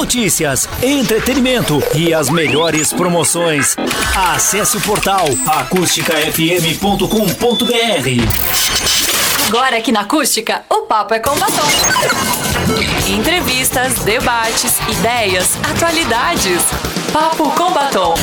notícias, entretenimento e as melhores promoções. Acesse o portal acústicafm.com.br. Agora aqui na Acústica, o papo é com batom. Entrevistas, debates, ideias, atualidades. Papo com batom.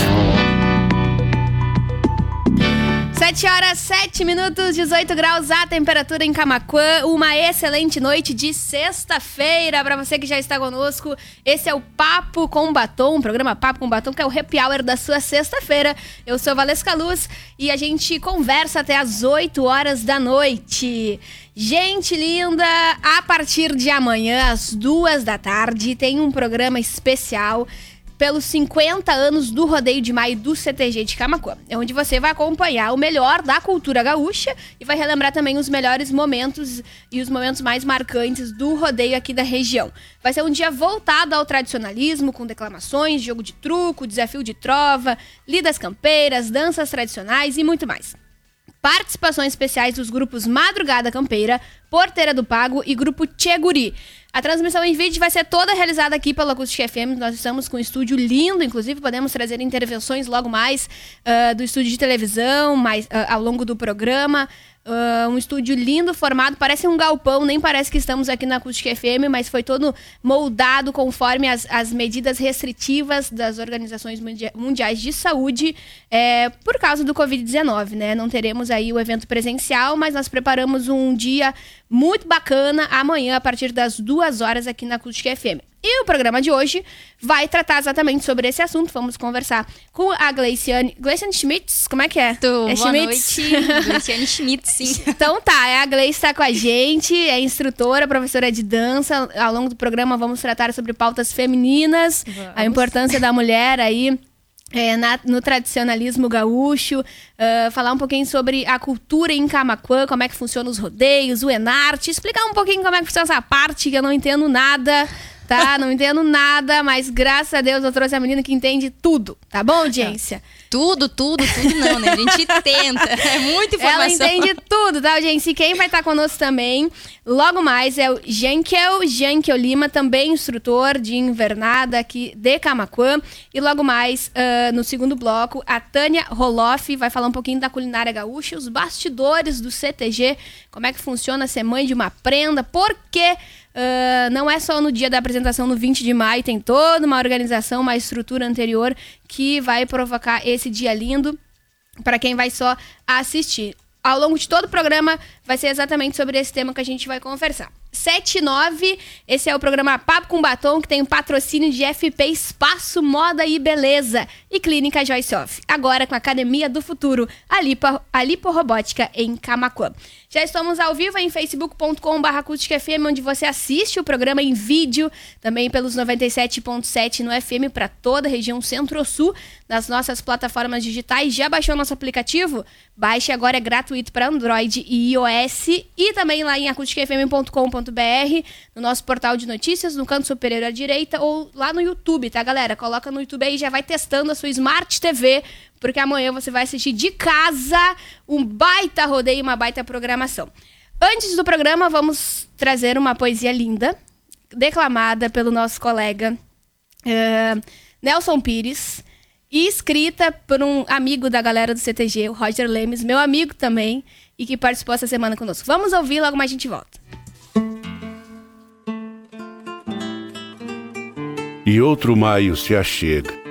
7 horas 7 minutos, 18 graus a temperatura em Camaquã. Uma excelente noite de sexta-feira para você que já está conosco. Esse é o Papo com Batom, o programa Papo com Batom, que é o happy hour da sua sexta-feira. Eu sou Valesca Luz e a gente conversa até as 8 horas da noite. Gente linda, a partir de amanhã, às duas da tarde, tem um programa especial pelos 50 anos do Rodeio de Maio do CTG de Camacuã, é onde você vai acompanhar o melhor da cultura gaúcha e vai relembrar também os melhores momentos e os momentos mais marcantes do rodeio aqui da região. Vai ser um dia voltado ao tradicionalismo, com declamações, jogo de truco, desafio de trova, lidas campeiras, danças tradicionais e muito mais participações especiais dos grupos Madrugada Campeira, Porteira do Pago e Grupo Tcheguri. A transmissão em vídeo vai ser toda realizada aqui pela Acústica FM. Nós estamos com um estúdio lindo, inclusive podemos trazer intervenções logo mais uh, do estúdio de televisão, mais, uh, ao longo do programa. Uh, um estúdio lindo, formado, parece um galpão, nem parece que estamos aqui na Acústica FM, mas foi todo moldado conforme as, as medidas restritivas das organizações mundiais de saúde é, por causa do Covid-19, né? Não teremos aí o evento presencial, mas nós preparamos um dia muito bacana amanhã, a partir das duas horas aqui na Acústica FM. E o programa de hoje vai tratar exatamente sobre esse assunto. Vamos conversar com a Gleiciane. Gleiciane Schmitz, como é que é? Tô, é boa Schmitz? noite. Gleiciane Schmitz, sim. Então tá, é a Gleice está com a gente, é instrutora, professora de dança. Ao longo do programa vamos tratar sobre pautas femininas, vamos. a importância da mulher aí é, na, no tradicionalismo gaúcho, uh, falar um pouquinho sobre a cultura em Camacuã, como é que funciona os rodeios, o Enarte, explicar um pouquinho como é que funciona essa parte que eu não entendo nada tá? Não entendo nada, mas graças a Deus eu trouxe a menina que entende tudo, tá bom, audiência? Tudo, tudo, tudo não, né? A gente tenta. É muita informação. Ela entende tudo, tá, audiência? E quem vai estar conosco também, logo mais, é o Jankel, Jankel Lima, também instrutor de invernada aqui de Camacuã. E logo mais, uh, no segundo bloco, a Tânia Roloff vai falar um pouquinho da culinária gaúcha, os bastidores do CTG, como é que funciona ser mãe de uma prenda, por quê? Uh, não é só no dia da apresentação, no 20 de maio, tem toda uma organização, uma estrutura anterior que vai provocar esse dia lindo para quem vai só assistir. Ao longo de todo o programa, vai ser exatamente sobre esse tema que a gente vai conversar. 79. Esse é o programa Papo com Batom, que tem um patrocínio de FP Espaço Moda e Beleza e Clínica Joyce Off. Agora com a Academia do Futuro, a, Lipo, a Liporobótica em Camacuã. Já estamos ao vivo em facebook.com.br onde você assiste o programa em vídeo, também pelos 97.7 no FM para toda a região centro-sul, nas nossas plataformas digitais. Já baixou nosso aplicativo? Baixe agora, é gratuito para Android e iOS e também lá em acusticfm.com.br no nosso portal de notícias, no canto superior à direita ou lá no YouTube, tá, galera? Coloca no YouTube aí já vai testando a sua Smart TV, porque amanhã você vai assistir de casa um baita rodeio, uma baita programação. Antes do programa, vamos trazer uma poesia linda, declamada pelo nosso colega uh, Nelson Pires e escrita por um amigo da galera do CTG, o Roger Lemes, meu amigo também, e que participou essa semana conosco. Vamos ouvir, logo mais a gente volta. e outro maio se achega.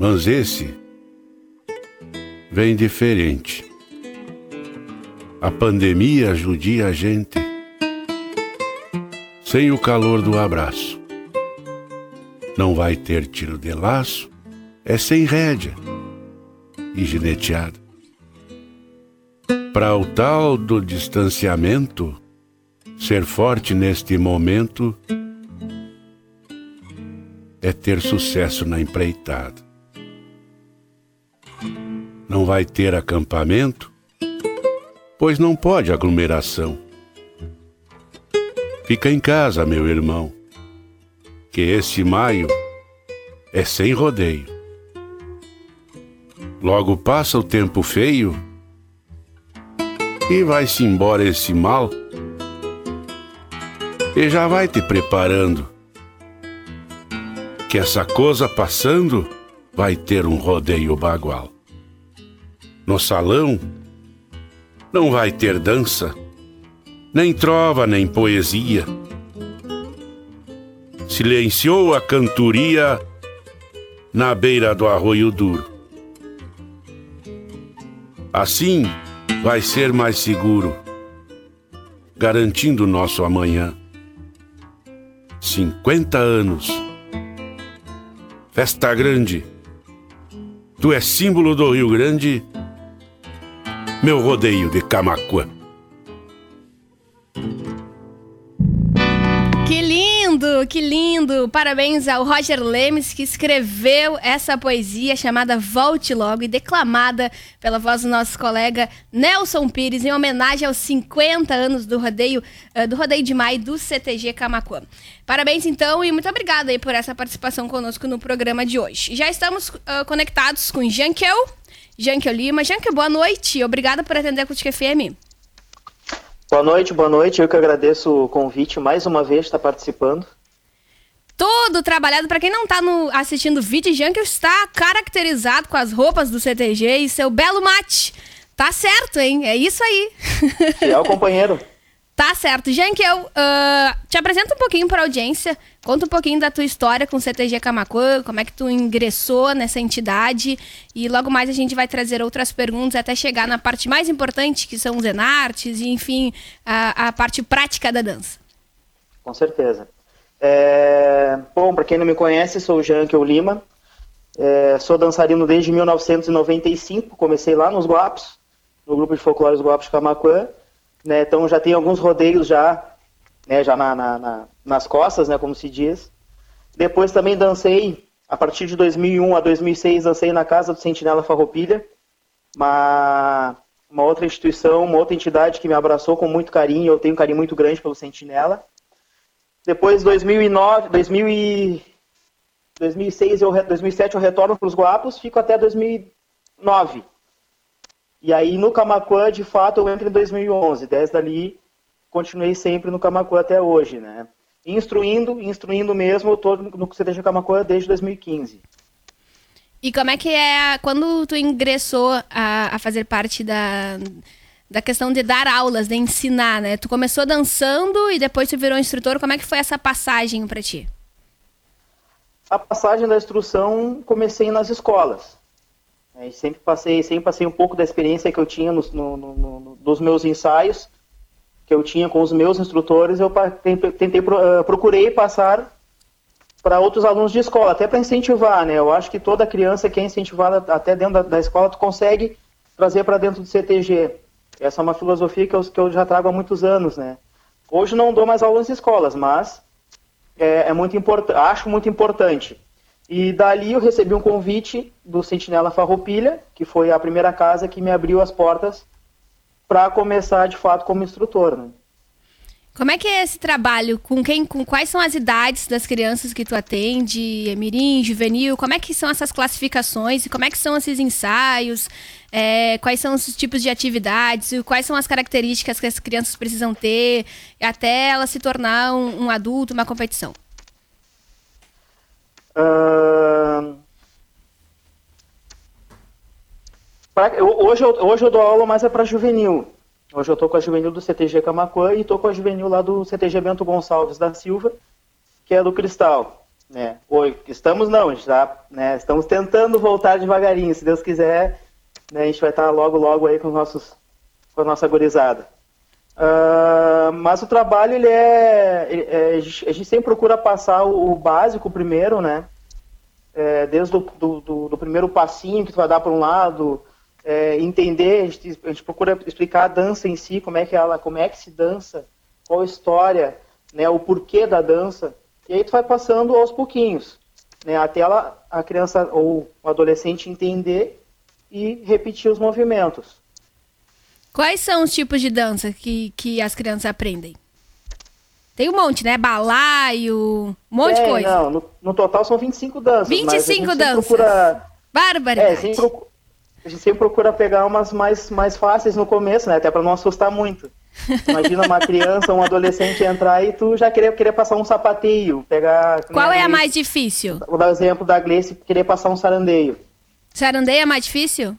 Mas esse vem diferente. A pandemia judia a gente sem o calor do abraço. Não vai ter tiro de laço, é sem rédea e gineteada. Para o tal do distanciamento, ser forte neste momento é ter sucesso na empreitada. Não vai ter acampamento, pois não pode aglomeração. Fica em casa, meu irmão, que esse maio é sem rodeio. Logo passa o tempo feio e vai-se embora esse mal e já vai te preparando que essa coisa passando vai ter um rodeio bagual. No salão não vai ter dança, nem trova, nem poesia. Silenciou a cantoria na beira do arroio duro. Assim vai ser mais seguro, garantindo nosso amanhã. 50 anos. Festa grande. Tu és símbolo do Rio Grande, meu rodeio de Camacuã. Que lindo, que lindo! Parabéns ao Roger Lemes que escreveu essa poesia chamada Volte Logo e declamada pela voz do nosso colega Nelson Pires em homenagem aos 50 anos do rodeio uh, do rodeio de maio do CTG Camacuã. Parabéns então e muito obrigada aí por essa participação conosco no programa de hoje. Já estamos uh, conectados com Jankel, Jankel Lima. Jankel, boa noite. Obrigada por atender a Acústica FM. Boa noite, boa noite. Eu que agradeço o convite mais uma vez estar participando. Todo trabalhado, para quem não tá no, assistindo o vídeo, Jankel está caracterizado com as roupas do CTG e seu belo mate. Tá certo, hein? É isso aí. Fiel companheiro. Tá certo. Jankel, uh, te apresenta um pouquinho para a audiência. Conta um pouquinho da tua história com o CTG Camacuã, como é que tu ingressou nessa entidade. E logo mais a gente vai trazer outras perguntas até chegar na parte mais importante, que são os enartes e, enfim, a, a parte prática da dança. Com certeza. É... Bom, para quem não me conhece, sou o Jankel Lima. É... Sou dançarino desde 1995. Comecei lá nos Guapos, no grupo de folclore Guapos Camacuã né? Então já tem alguns rodeios já, né? Já na, na, na, nas costas, né? Como se diz. Depois também dancei a partir de 2001 a 2006 dancei na casa do Sentinela Farroupilha, uma uma outra instituição, uma outra entidade que me abraçou com muito carinho. Eu tenho um carinho muito grande pelo Sentinela. Depois 2009, 2000 e 2006 eu 2007 eu retorno para os Guapos, fico até 2009. E aí no Camacuã, de fato, eu entro em 2011. Desde ali, continuei sempre no Camacuã até hoje, né? Instruindo, instruindo mesmo, eu tô no CTG Camacuã desde 2015. E como é que é quando tu ingressou a, a fazer parte da, da questão de dar aulas, de ensinar, né? Tu começou dançando e depois tu virou instrutor. Como é que foi essa passagem para ti? A passagem da instrução comecei nas escolas. É, sempre passei, sempre passei um pouco da experiência que eu tinha no, no, no, dos meus ensaios, que eu tinha com os meus instrutores, eu tentei, uh, procurei passar para outros alunos de escola, até para incentivar, né? Eu acho que toda criança que é incentivada até dentro da, da escola, tu consegue trazer para dentro do CTG. Essa é uma filosofia que eu, que eu já trago há muitos anos, né? Hoje não dou mais aulas em escolas, mas é, é muito importante, acho muito importante. E dali eu recebi um convite do Sentinela Farroupilha, que foi a primeira casa que me abriu as portas para começar de fato como instrutor. Né? Como é que é esse trabalho? Com quem, com quais são as idades das crianças que tu atende? Mirim, juvenil? Como é que são essas classificações? E como é que são esses ensaios? É, quais são os tipos de atividades? Quais são as características que as crianças precisam ter até ela se tornar um, um adulto, uma competição? Pra, eu, hoje, eu, hoje eu dou aula mais é para juvenil. Hoje eu estou com a juvenil do CTG Camacuã e estou com a juvenil lá do CTG Bento Gonçalves da Silva, que é do Cristal. Né? Oi, estamos não, já, né, estamos tentando voltar devagarinho, se Deus quiser, né, a gente vai estar logo, logo aí com, nossos, com a nossa gorizada. Uh, mas o trabalho, ele é, é, A gente sempre procura passar o, o básico primeiro, né? É, desde o do, do, do, primeiro passinho que tu vai dar para um lado, é, entender, a gente, a gente, procura explicar a dança em si, como é que ela, como é que se dança, qual a história, né, o porquê da dança, e aí tu vai passando aos pouquinhos, né, até ela, a criança ou o adolescente entender e repetir os movimentos. Quais são os tipos de dança que, que as crianças aprendem? Tem um monte, né? Balaio, um monte é, de coisa. Não, no, no, total são 25 danças. 25 danças. Procura... Barbaridade. É, a, gente procura, a gente sempre procura pegar umas mais, mais fáceis no começo, né? Até para não assustar muito. Imagina uma criança, um adolescente entrar e tu já querer, querer passar um sapateio, pegar... Qual é a Gleice. mais difícil? Vou dar o exemplo da Gleice querer passar um sarandeio. Sarandeio é mais difícil?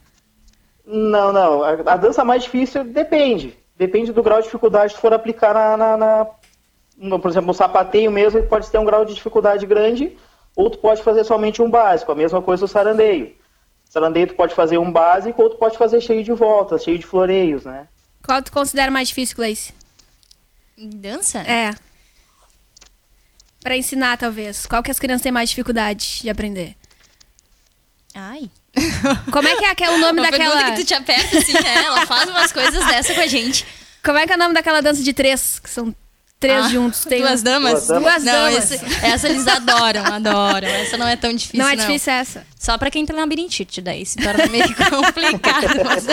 Não, não. A, a dança mais difícil depende. Depende do grau de dificuldade que tu for aplicar na, na- na- no- por exemplo, no sapateio mesmo, pode ter um grau de dificuldade grande, ou tu pode fazer somente um básico. A mesma coisa do sarandeio. Sarandeio tu pode fazer um básico, ou tu pode fazer cheio de voltas, cheio de floreios, né? Qual tu considera mais difícil, Gleice? Dança? É. Pra ensinar, talvez. Qual que as crianças têm mais dificuldade de aprender? Ai. Como é que é aquele- o nome Uma daquela... que tu te aperta assim, né? Ela faz umas coisas dessa com a gente. Como é que é o nome daquela dança de três? Que são três Ah, juntos. Tem Duas damas? Duas damas. Duas não, damas. esse- essa eles adoram, adoram. Essa não é tão difícil, Não não. é difícil essa. Só pra quem tem labirintite, daí se torna meio complicado. Mas...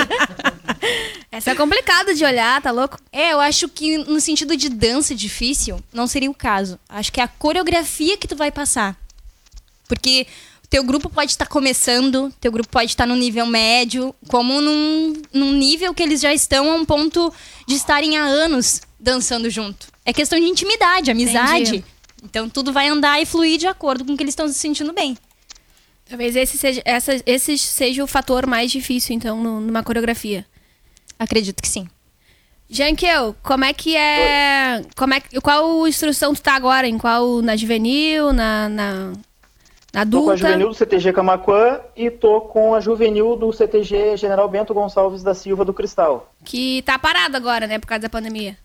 Essa é complicada de olhar, tá louco? É, eu acho que no sentido de dança difícil, não seria o caso. Acho que é a coreografia que tu vai passar. Porque teu grupo pode estar começando, teu grupo pode estar no nível médio, como num, num nível que eles já estão a um ponto de estarem há anos dançando junto. É questão de intimidade, amizade. Entendi. Então tudo vai andar e fluir de acordo com o que eles estão se sentindo bem. Talvez esse seja, essa, esse seja o fator mais difícil, então, no- numa coreografia. Acredito que sim. Jankel, como é que é. Como é que- qual instrução tu tá agora? Em qual? Na juvenil? Na, na, na Tô com a adulta? juvenil do CTG Camaquã e tô com a juvenil do CTG General Bento Gonçalves da Silva do Cristal. Que tá parado agora, né? Por causa da pandemia.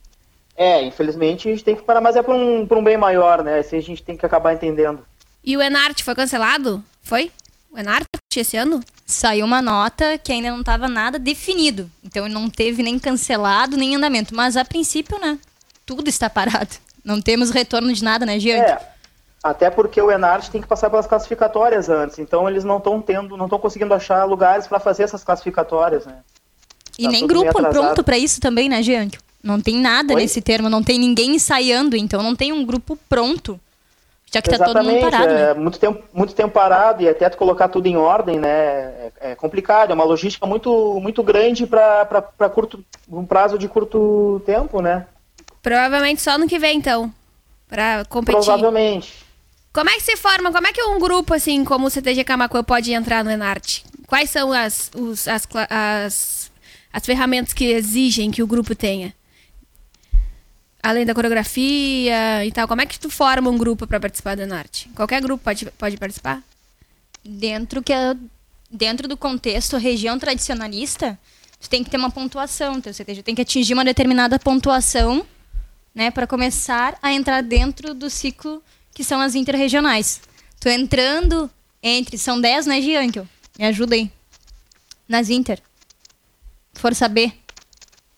É, infelizmente a gente tem que parar, mas é por um, por um bem maior, né? Isso a gente tem que acabar entendendo. E o Enart foi cancelado? Foi? O Enart esse ano? Saiu uma nota que ainda não estava nada definido. Então não teve nem cancelado, nem andamento. Mas a princípio, né? Tudo está parado. Não temos retorno de nada, né, Gianni? É, até porque o Enart tem que passar pelas classificatórias antes, então eles não estão tendo, não estão conseguindo achar lugares para fazer essas classificatórias, né? E Tá nem grupo pronto pra isso também, né, Gianni? Não tem nada Oi? nesse termo, não tem ninguém ensaiando, então não tem um grupo pronto. Já que tá todo mundo Exatamente, parado, é né? muito tempo, muito tempo parado e até tu colocar tudo em ordem, né? É, é complicado, é uma logística muito, muito grande para curto, um prazo de curto tempo, né? Provavelmente só no que vem, então. Pra competir. Provavelmente. Como é que se forma? Como é que um grupo, assim, como o CTG Camacuã pode entrar no Enart? Quais são as, os- as, as, as ferramentas que exigem que o grupo tenha? Além da coreografia e tal, como é que tu forma um grupo para participar do Enart? Qualquer grupo pode, pode participar? Dentro, que é- dentro do contexto região tradicionalista, tu tem que ter uma pontuação. Teu CTG tem que atingir uma determinada pontuação, né, para começar a entrar dentro do ciclo que são as interregionais. Tu entrando entre, são 10, né, Giankel? Me ajuda aí. Nas inter. Força B,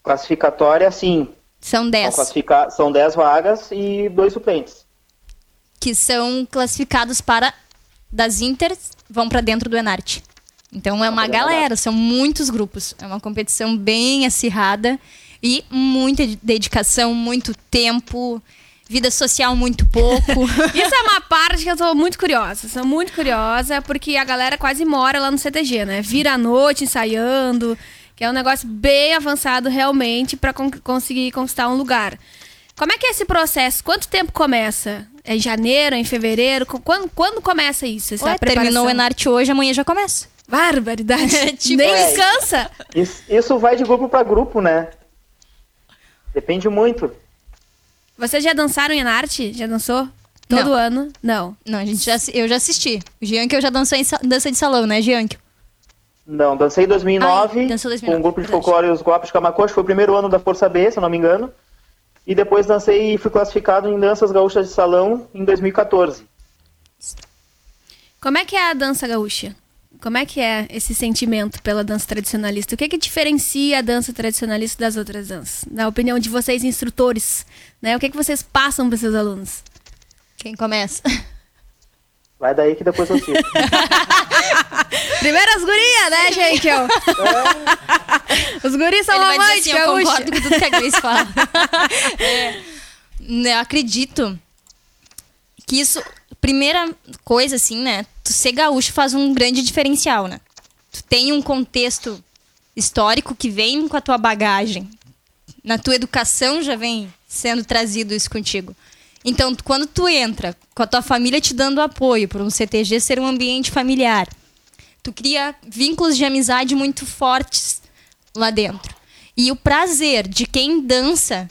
Classificatória, sim. são São, 10. classifica... São 10 vagas e dois suplentes. que são classificados para das Inter vão para dentro do Enart. Então é uma galera, são muitos grupos. É uma competição bem acirrada e muita de- dedicação, muito tempo, vida social muito pouco. Isso é uma parte que eu tô muito curiosa. Sou muito curiosa, porque a galera quase mora lá no CTG, né? Vira à noite ensaiando, que é um negócio bem avançado realmente para conseguir conquistar um lugar. Como é que é esse processo? Quanto tempo começa? É em janeiro, é em fevereiro? Quando, quando começa isso? Essa Ué, terminou o Enart hoje, amanhã já começa. Barbaridade. Tipo Nem descansa. Isso, isso vai de grupo para grupo, né? Depende muito. Vocês já dançaram em arte? Já dançou? Todo Não. ano? Não. Não, a gente já, eu já assisti. O Gianco eu já dançou em dança de salão, né, Gianco? Não, dancei em 2009, Ai, dançou 2009, com o grupo de verdade. folclore Os Guapos de Camacoa, foi o primeiro ano da Força B, se eu não me engano. E depois dancei e fui classificado em danças gaúchas de salão em 2014. Como é que é a dança gaúcha? Como é que é esse sentimento pela dança tradicionalista? O que que diferencia a dança tradicionalista das outras danças? Na opinião de vocês, instrutores, né? O que que vocês passam para seus alunos? Quem começa? Vai daí que depois eu cito. Primeiro as gurias, né, gente? Os guris são Ele vai românticos, assim, eu concordo com tudo que a Grace fala. É, né, acredito que isso, primeira coisa assim, né? Tu ser gaúcho faz um grande diferencial, né? Tu tem um contexto histórico que vem com a tua bagagem. Na tua educação já vem sendo trazido isso contigo. Então, quando tu entra com a tua família te dando apoio por um CTG ser um ambiente familiar, tu cria vínculos de amizade muito fortes lá dentro. E o prazer de quem dança,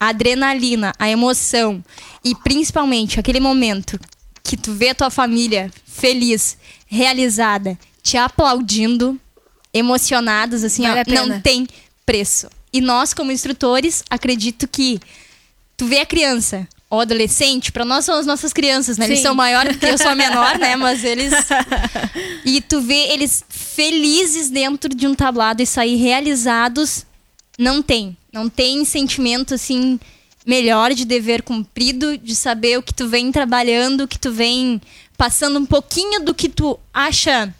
a adrenalina, a emoção e principalmente aquele momento que tu vê a tua família feliz, realizada, te aplaudindo, emocionados, assim, Vale ó, não tem preço. E nós, como instrutores, acredito que tu vê a criança ou adolescente, para nós são as nossas crianças, né? Eles Sim. são maiores porque eu sou a menor, né? Mas eles. E tu vê eles felizes dentro de um tablado e sair realizados, não tem. Não tem sentimento assim melhor de dever cumprido, de saber o que tu vem trabalhando, o que tu vem passando um pouquinho do que tu acha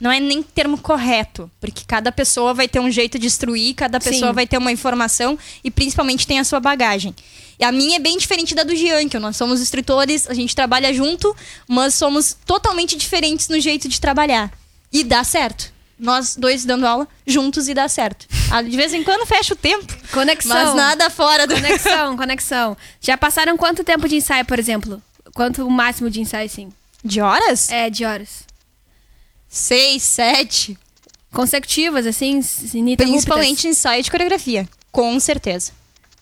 não é nem termo correto, porque cada pessoa vai ter um jeito de instruir, cada pessoa Sim. vai ter uma informação e principalmente tem a sua bagagem. E a minha é bem diferente da do Jean, que nós somos instrutores, a gente trabalha junto, mas somos totalmente diferentes no jeito de trabalhar. E dá certo. Nós dois dando aula juntos e dá certo. Ah, De vez em quando fecha o tempo, Conexão. mas nada fora do Conexão, conexão. Já passaram quanto tempo de ensaio, por exemplo? Quanto o máximo de ensaio, sim? De horas? É, de horas. Seis, sete. Consecutivas, assim. Principalmente ensaio de coreografia. Com certeza.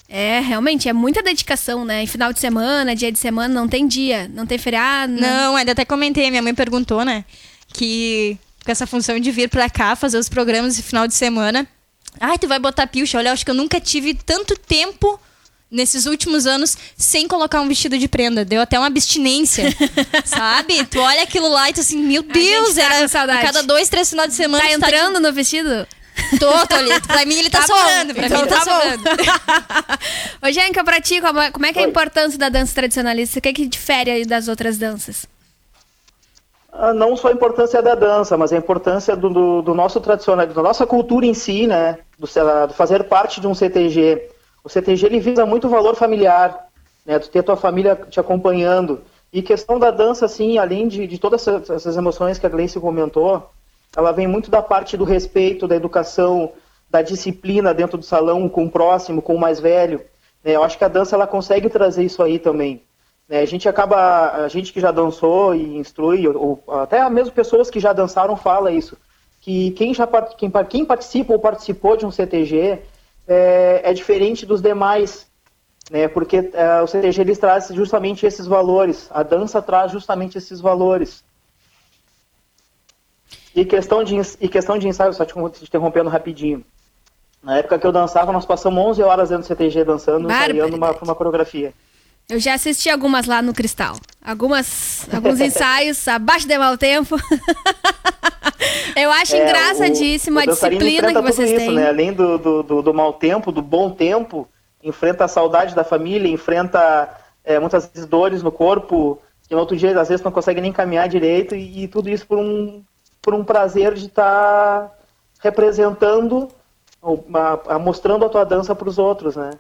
É, realmente, é muita dedicação, né? Em final de semana, dia de semana, não tem dia, não tem feriado. Não, ainda até comentei, minha mãe perguntou, né? Que com essa função de vir pra cá fazer os programas de final de semana. Ai, tu vai botar pilcha. Olha, eu acho que eu nunca tive tanto tempo nesses últimos anos sem colocar um vestido de prenda. Deu até uma abstinência, sabe? Tu olha aquilo lá e tu assim, meu Deus, tá era saudade. a cada dois, três finais de semana. Tá entrando no vestido? de- Tô, tô ali. Pra mim ele tá, Tá sobrando. Pra então mim ele tá, tá sobrando. Ô, Jenka, pra ti, como é, que é a Oi. importância da dança tradicionalista? O que, é que difere aí das outras danças? Ah, não só a importância da dança, mas a importância do, do, do nosso tradicional, da nossa cultura em si, né? Do, do fazer parte de um CTG. O CTG ele visa muito valor familiar, né? Ter tua família te acompanhando. E questão da dança, assim, além de, de todas essas, essas emoções que a Gleice comentou, ela vem muito da parte do respeito, da educação, da disciplina dentro do salão com o próximo, com o mais velho. né? Eu acho que a dança ela consegue trazer isso aí também. Né? A gente acaba, a gente que já dançou e instrui, ou, ou até mesmo pessoas que já dançaram fala isso, que quem já quem, quem participa ou participou de um CTG é, é diferente dos demais, né? Porque é, o CTG eles traz justamente esses valores, a dança traz justamente esses valores. E questão de, e questão de ensaio, só te te interrompendo rapidinho. Na época que eu dançava, nós passamos 11 horas dentro do CTG dançando, ensaiando uma, uma coreografia. Eu já assisti algumas lá no Cristal. Algumas, alguns ensaios abaixo de mau tempo. Eu acho É, engraçadíssima o- a o dançarino disciplina que vocês isso, têm. Né? Além do, do, do, do mau tempo, do bom tempo, enfrenta a saudade da família, enfrenta é, muitas vezes dores no corpo, que no outro dia às vezes não consegue nem caminhar direito, e, e tudo isso por um, por um prazer de estar representando, ou, a- a- mostrando a tua dança para os outros, né?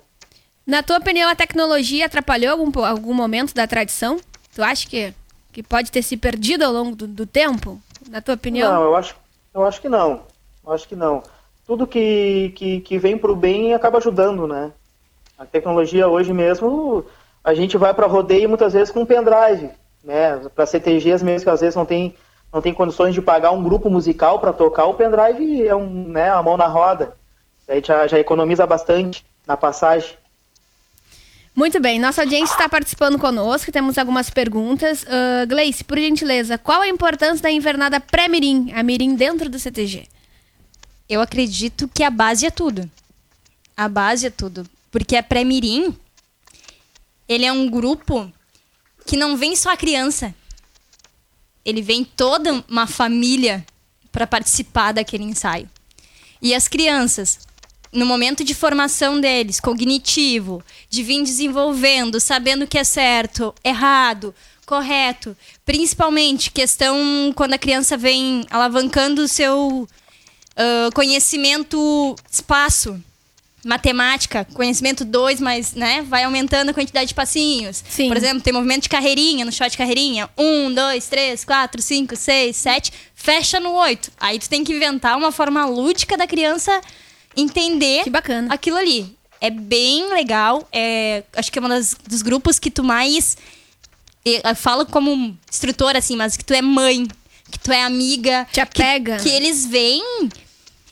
Na tua opinião, a tecnologia atrapalhou algum, algum momento da tradição? Tu acha que, que pode ter se perdido ao longo do, do tempo? Na tua opinião? Não, eu acho, eu acho que não. Eu acho que não. Tudo que, que, que vem para o bem acaba ajudando, né? A tecnologia hoje mesmo, a gente vai para rodeio muitas vezes com um pendrive, né? Para CTGs mesmo que às vezes não tem, não tem condições de pagar um grupo musical para tocar, o pendrive é um, né, a mão na roda. Aí já, já economiza bastante na passagem. Muito bem, nossa audiência está participando conosco, temos algumas perguntas. Uh, Gleice, por gentileza, qual a importância da invernada pré-mirim, a mirim dentro do CTG? Eu acredito que a base é tudo. A base é tudo. Porque a pré-mirim, ele é um grupo que não vem só a criança. Ele vem toda uma família para participar daquele ensaio. E as crianças, no momento de formação deles, cognitivo, de vir desenvolvendo, sabendo o que é certo, errado, correto, principalmente questão quando a criança vem alavancando o seu ah, conhecimento espaço, matemática, conhecimento 2, mas né, vai aumentando a quantidade de passinhos. Sim. Por exemplo, tem movimento de carreirinha, no shot de carreirinha. Um, dois, três, quatro, cinco, seis, sete. Fecha no oito. Aí tu tem que inventar uma forma lúdica da criança entender Que bacana. aquilo ali. É bem legal. É, acho que é um dos grupos que tu mais. Eu falo como instrutora, assim, mas que tu é mãe, que tu é amiga. Te apega. Que, que eles vêm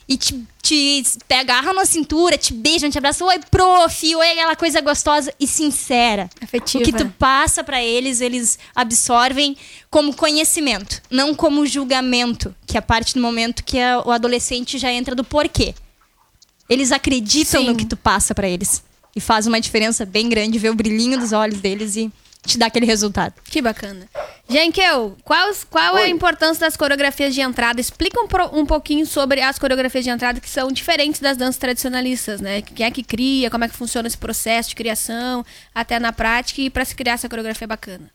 e te, te, te agarram na cintura, te beijam, te abraçam. Oi, prof, oi, aquela coisa gostosa e sincera. Afetiva. O que tu passa para eles, eles absorvem como conhecimento, não como julgamento, que é a parte do momento que a, o adolescente já entra do porquê. Eles acreditam Sim. no que tu passa para eles. E faz uma diferença bem grande ver o brilhinho dos olhos deles e te dar aquele resultado. Que bacana. Jenkel, qual, qual é a importância das coreografias de entrada? Explica um, pro- um pouquinho sobre as coreografias de entrada que são diferentes das danças tradicionalistas, né? Quem é que cria, como é que funciona esse processo de criação, até na prática e para se criar essa coreografia bacana.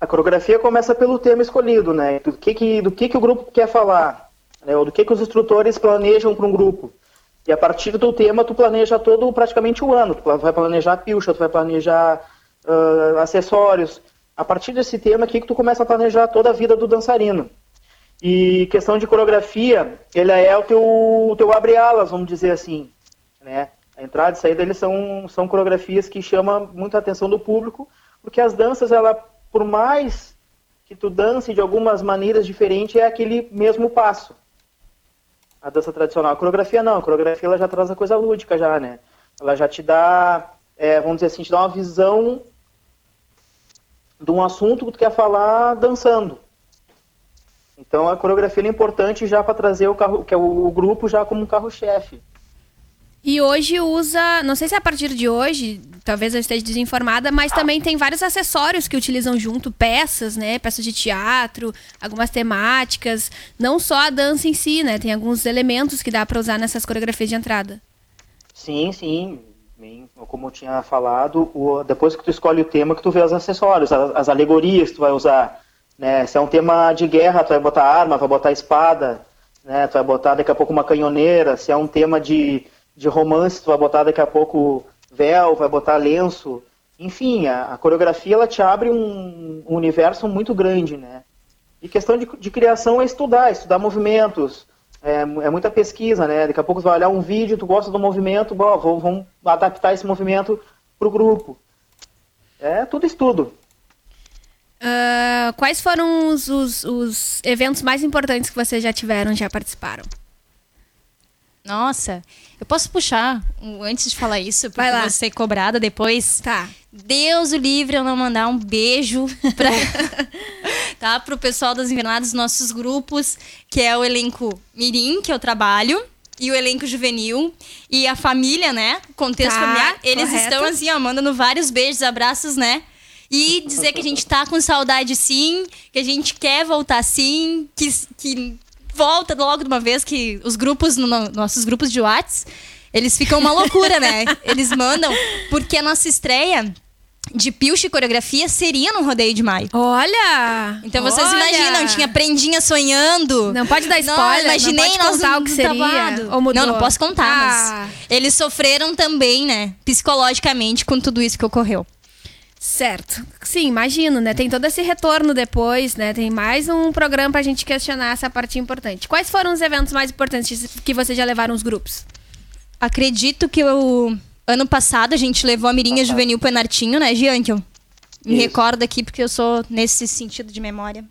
A coreografia começa pelo tema escolhido, né? Do que, que, do que, que o grupo quer falar, né? Ou do que, que os instrutores planejam para um grupo. E a partir do tema, tu planeja todo praticamente o ano. Tu vai planejar pilcha, tu vai planejar ah, acessórios. A partir desse tema aqui que tu começa a planejar toda a vida do dançarino. E questão de coreografia, ele é o teu, o teu abre-alas, vamos dizer assim. Né? A entrada e saída eles são, são coreografias que chamam muita atenção do público, porque as danças, ela, por mais que tu dance de algumas maneiras diferentes, é aquele mesmo passo. A dança tradicional. A coreografia não, a coreografia ela já traz a coisa lúdica já, né? Ela já te dá, é, vamos dizer assim, te dá uma visão de um assunto que tu quer falar dançando. Então a coreografia é importante já para trazer o carro, que é o, o grupo já como um carro-chefe. E hoje usa, não sei se é a partir de hoje, talvez eu esteja desinformada, mas também tem vários acessórios que utilizam junto, peças, né? Peças de teatro, algumas temáticas, não só a dança em si, né? Tem alguns elementos que dá para usar nessas coreografias de entrada. Sim, sim. Bem, como eu tinha falado, o- depois que tu escolhe o tema, que tu vê os acessórios, as, as alegorias que tu vai usar. Né? Se é um tema de guerra, tu vai botar arma, vai botar espada, né? tu vai botar daqui a pouco uma canhoneira. Se é um tema de, de romance, tu vai botar daqui a pouco véu, vai botar lenço. Enfim, a, a coreografia ela te abre um, um universo muito grande, né? E questão de, de criação é estudar, estudar movimentos, é, é muita pesquisa, né? Daqui a pouco tu vai olhar um vídeo, tu gosta do movimento, bom, vou- vamos adaptar esse movimento pro grupo. É tudo estudo. Ah, quais foram os, os- os eventos mais importantes que vocês já tiveram, já participaram? Nossa, eu posso puxar antes de falar isso, porque Vai lá. eu vou ser cobrada depois. Tá. Deus o livre eu não mandar um beijo pra, tá, pro pessoal das Invernadas, nossos grupos, que é o elenco Mirim, que eu trabalho, e o elenco juvenil, e a família, né? Contexto Tá, familiar. Eles correto. estão assim, ó, mandando vários beijos, abraços, né? E dizer que a gente tá com saudade sim, que a gente quer voltar sim, que, que volta logo de uma vez, que os grupos, no- no- nossos grupos de Whats, eles ficam uma loucura, né? Eles mandam, porque a nossa estreia de Pilche e coreografia seria no Rodeio de Maio. Olha! Então vocês olha! imaginam, tinha prendinha sonhando. Não pode dar Não, spoiler, imaginei não pode contar o que seria? Não, não posso contar, Ah. mas eles sofreram também, né, psicologicamente com tudo isso que ocorreu. Certo. Sim, imagino, né? Tem todo esse retorno depois, né? Tem mais um programa pra gente questionar essa parte importante. Quais foram os eventos mais importantes que vocês já levaram os grupos? Acredito que o ano passado a gente levou a Mirinha Juvenil pro Enartinho, né, Giankel? Me Isso. recordo aqui porque eu sou nesse sentido de memória.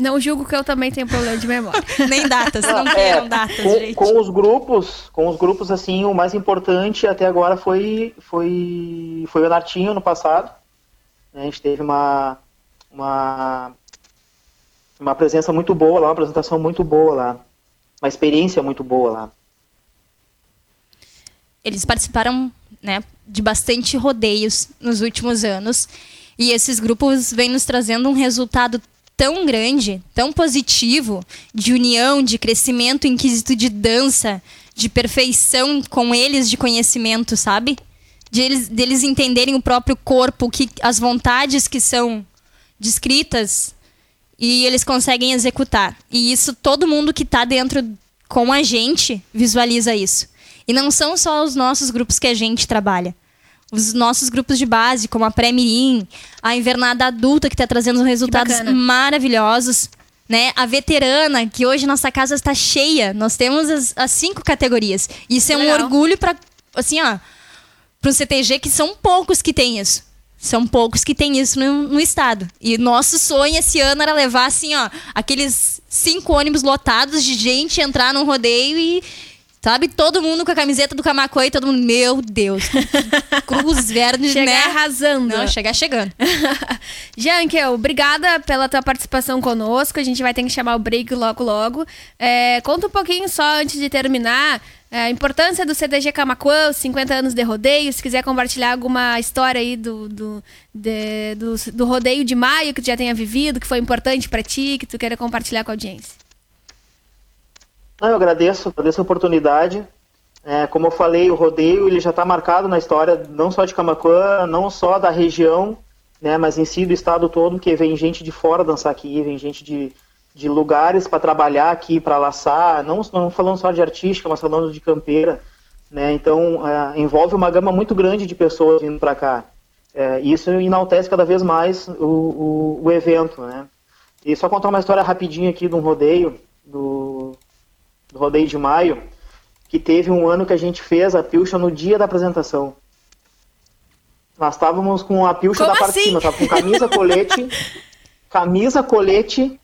Não julgo que eu também tenho problema de memória. Nem datas, não É, queiram datas, com, gente. com os grupos, com os grupos assim, o mais importante até agora foi foi foi o Nartinho no passado. A gente teve uma uma uma presença muito boa lá, uma apresentação muito boa lá, uma experiência muito boa lá. Eles participaram né, de bastante rodeios nos últimos anos. E esses grupos vêm nos trazendo um resultado tão grande, tão positivo, de união, de crescimento em quesito de dança, de perfeição com eles de conhecimento, sabe? De eles, deles entenderem o próprio corpo, que as vontades que são descritas e eles conseguem executar. E isso todo mundo que está dentro com a gente visualiza isso. E não são só os nossos grupos que a gente trabalha. Os nossos grupos de base, como a Pré-Mirim, a Invernada Adulta, que está trazendo resultados maravilhosos. né? A veterana, que hoje nossa casa está cheia. Nós temos as, as cinco categorias. Isso é um Legal. orgulho para assim, ó, para um CTG que são poucos que tem isso. São poucos que tem isso no, no estado. E nosso sonho esse ano era levar, assim, ó, aqueles cinco ônibus lotados de gente entrar num rodeio e, sabe, todo mundo com a camiseta do Camacuã e todo mundo, meu Deus, cruz verde, Chegar né? arrasando. Não, chegar chegando. Jankel, obrigada pela tua participação conosco. A gente vai ter que chamar o break logo, logo. É, conta um pouquinho só antes de terminar. é, a importância do CDG Camacuã, os 50 anos de rodeio. Se quiser compartilhar alguma história aí do, do, de- do, do rodeio de maio que tu já tenha vivido, que foi importante pra ti, que tu queira compartilhar com a audiência. Não, eu agradeço, agradeço a oportunidade. É, como eu falei, o rodeio ele já está marcado na história não só de Camacuã, não só da região, né, mas em si do estado todo, que vem gente de fora dançar aqui, vem gente de, de lugares para trabalhar aqui, para laçar, não, não falando só de artística, mas falando de campeira. Né, então, é, envolve uma gama muito grande de pessoas vindo para cá. É, isso enaltece cada vez mais o, o, o evento. Né? E só contar uma história rapidinha aqui de um rodeio, do, do rodeio de maio, que teve um ano que a gente fez a pilcha no dia da apresentação. Nós estávamos com a pilcha Como da parte assim? de cima, tava com camisa, colete, camisa, colete,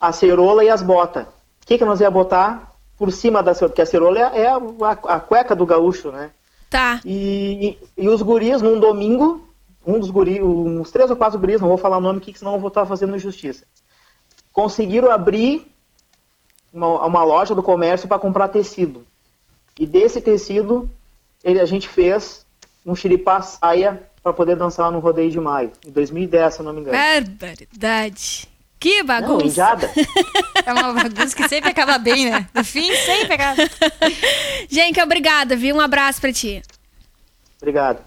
a cerola e as botas. O que, que nós ia botar por cima da cerola? Porque a cerola é, é a, a- a cueca do gaúcho, né? Tá. E, e, e os guris, num domingo, um dos guris, uns três ou quatro guris, não vou falar o nome aqui, que senão eu vou estar fazendo injustiça, conseguiram abrir uma, uma loja do comércio para comprar tecido. E desse tecido, ele, a gente fez um xiripá saia para poder dançar no rodeio de maio, em 2010, se eu não me engano. Barbaridade. Que Não, bagunça. indiada. É uma bagunça que sempre acaba bem, né? No fim, sempre acaba. Gente, obrigada, viu? Um abraço pra ti. Obrigado.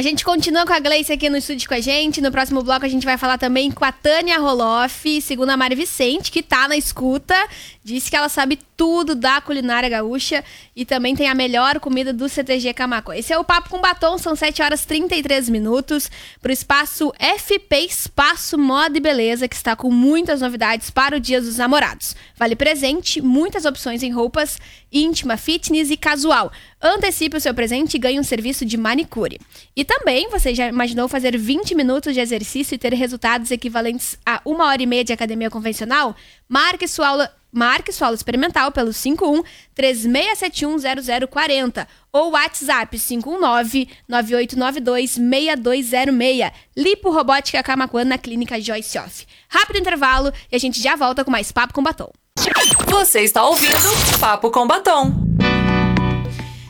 A gente continua com a Gleice aqui no estúdio com a gente. No próximo bloco a gente vai falar também com a Tânia Roloff, segundo a Mari Vicente, que tá na escuta. Disse que ela sabe tudo da culinária gaúcha e também tem a melhor comida do CTG Camaco. Esse é o Papo com Batom, são 7 horas e 33 minutos pro espaço FP Espaço Moda e Beleza, que está com muitas novidades para o Dia dos Namorados. Vale presente, muitas opções em roupas íntima, fitness e casual. Antecipe o seu presente e ganhe um serviço de manicure. E também, você já imaginou fazer 20 minutos de exercício e ter resultados equivalentes a uma hora e meia de academia convencional? Marque sua aula. Marque sua aula experimental pelo 51 3671 0040 ou WhatsApp 519 9892 6206. Lipo Robótica Camacuã na Clínica Joyce Off. Rápido intervalo e a gente já volta com mais papo com batom. Você está ouvindo Papo com Batom.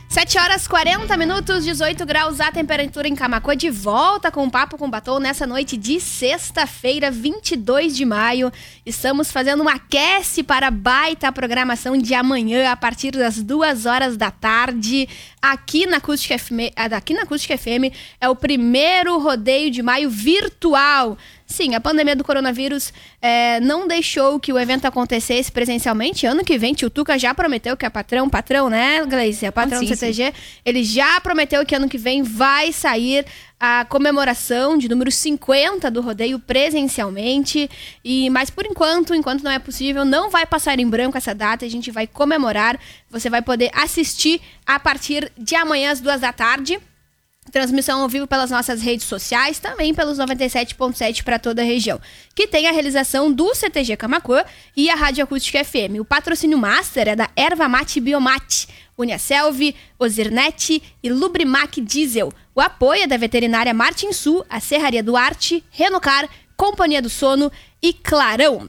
7 horas 40 minutos, 18 graus a temperatura em Camacuã, de volta com o Papo com Batom nessa noite de sexta-feira, 22 de maio. Estamos fazendo um aquece para baita programação de amanhã, a partir das 2 horas da tarde, aqui na Acústica FM. Aqui na Acústica FM é o primeiro rodeio de maio virtual. Sim, a pandemia do coronavírus é, não deixou que o evento acontecesse presencialmente. Ano que vem, tio Tuca já prometeu que é patrão, patrão, né, Gleice? É patrão Sim, do CTG. Ele já prometeu que ano que vem vai sair a comemoração de número 50 do rodeio presencialmente. E Mas por enquanto, enquanto não é possível, não vai passar em branco essa data. A gente vai comemorar. Você vai poder assistir a partir de amanhã às duas da tarde. Transmissão ao vivo pelas nossas redes sociais, também pelos 97.7 para toda a região. Que tem a realização do CTG Camacuã e a Rádio Acústica FM. O patrocínio master é da Erva Mate Biomate, Uniaselv, Ozirnet e Lubrimac Diesel. O apoio é da veterinária Martin Sul, a Serraria Duarte, Renocar, Companhia do Sono e Clarão.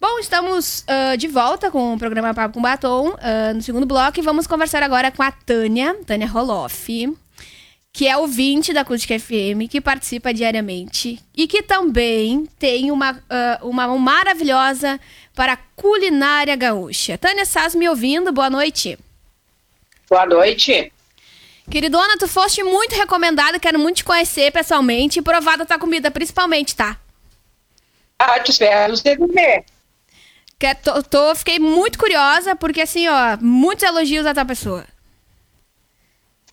Bom, estamos ah, de volta com o programa Papo com Batom, ah, no segundo bloco, e vamos conversar agora com a Tânia, Tânia Roloff, que é ouvinte da Acústica FM, que participa diariamente e que também tem uma, ah, uma mão maravilhosa para a culinária gaúcha. Tânia, estás me ouvindo? Boa noite. Boa noite. Queridona, tu foste muito recomendada, quero muito te conhecer pessoalmente e provar da tua comida, principalmente, tá? Ah, te espero você comer. Que tô, tô- fiquei muito curiosa, porque assim, ó, muitos elogios à tua pessoa.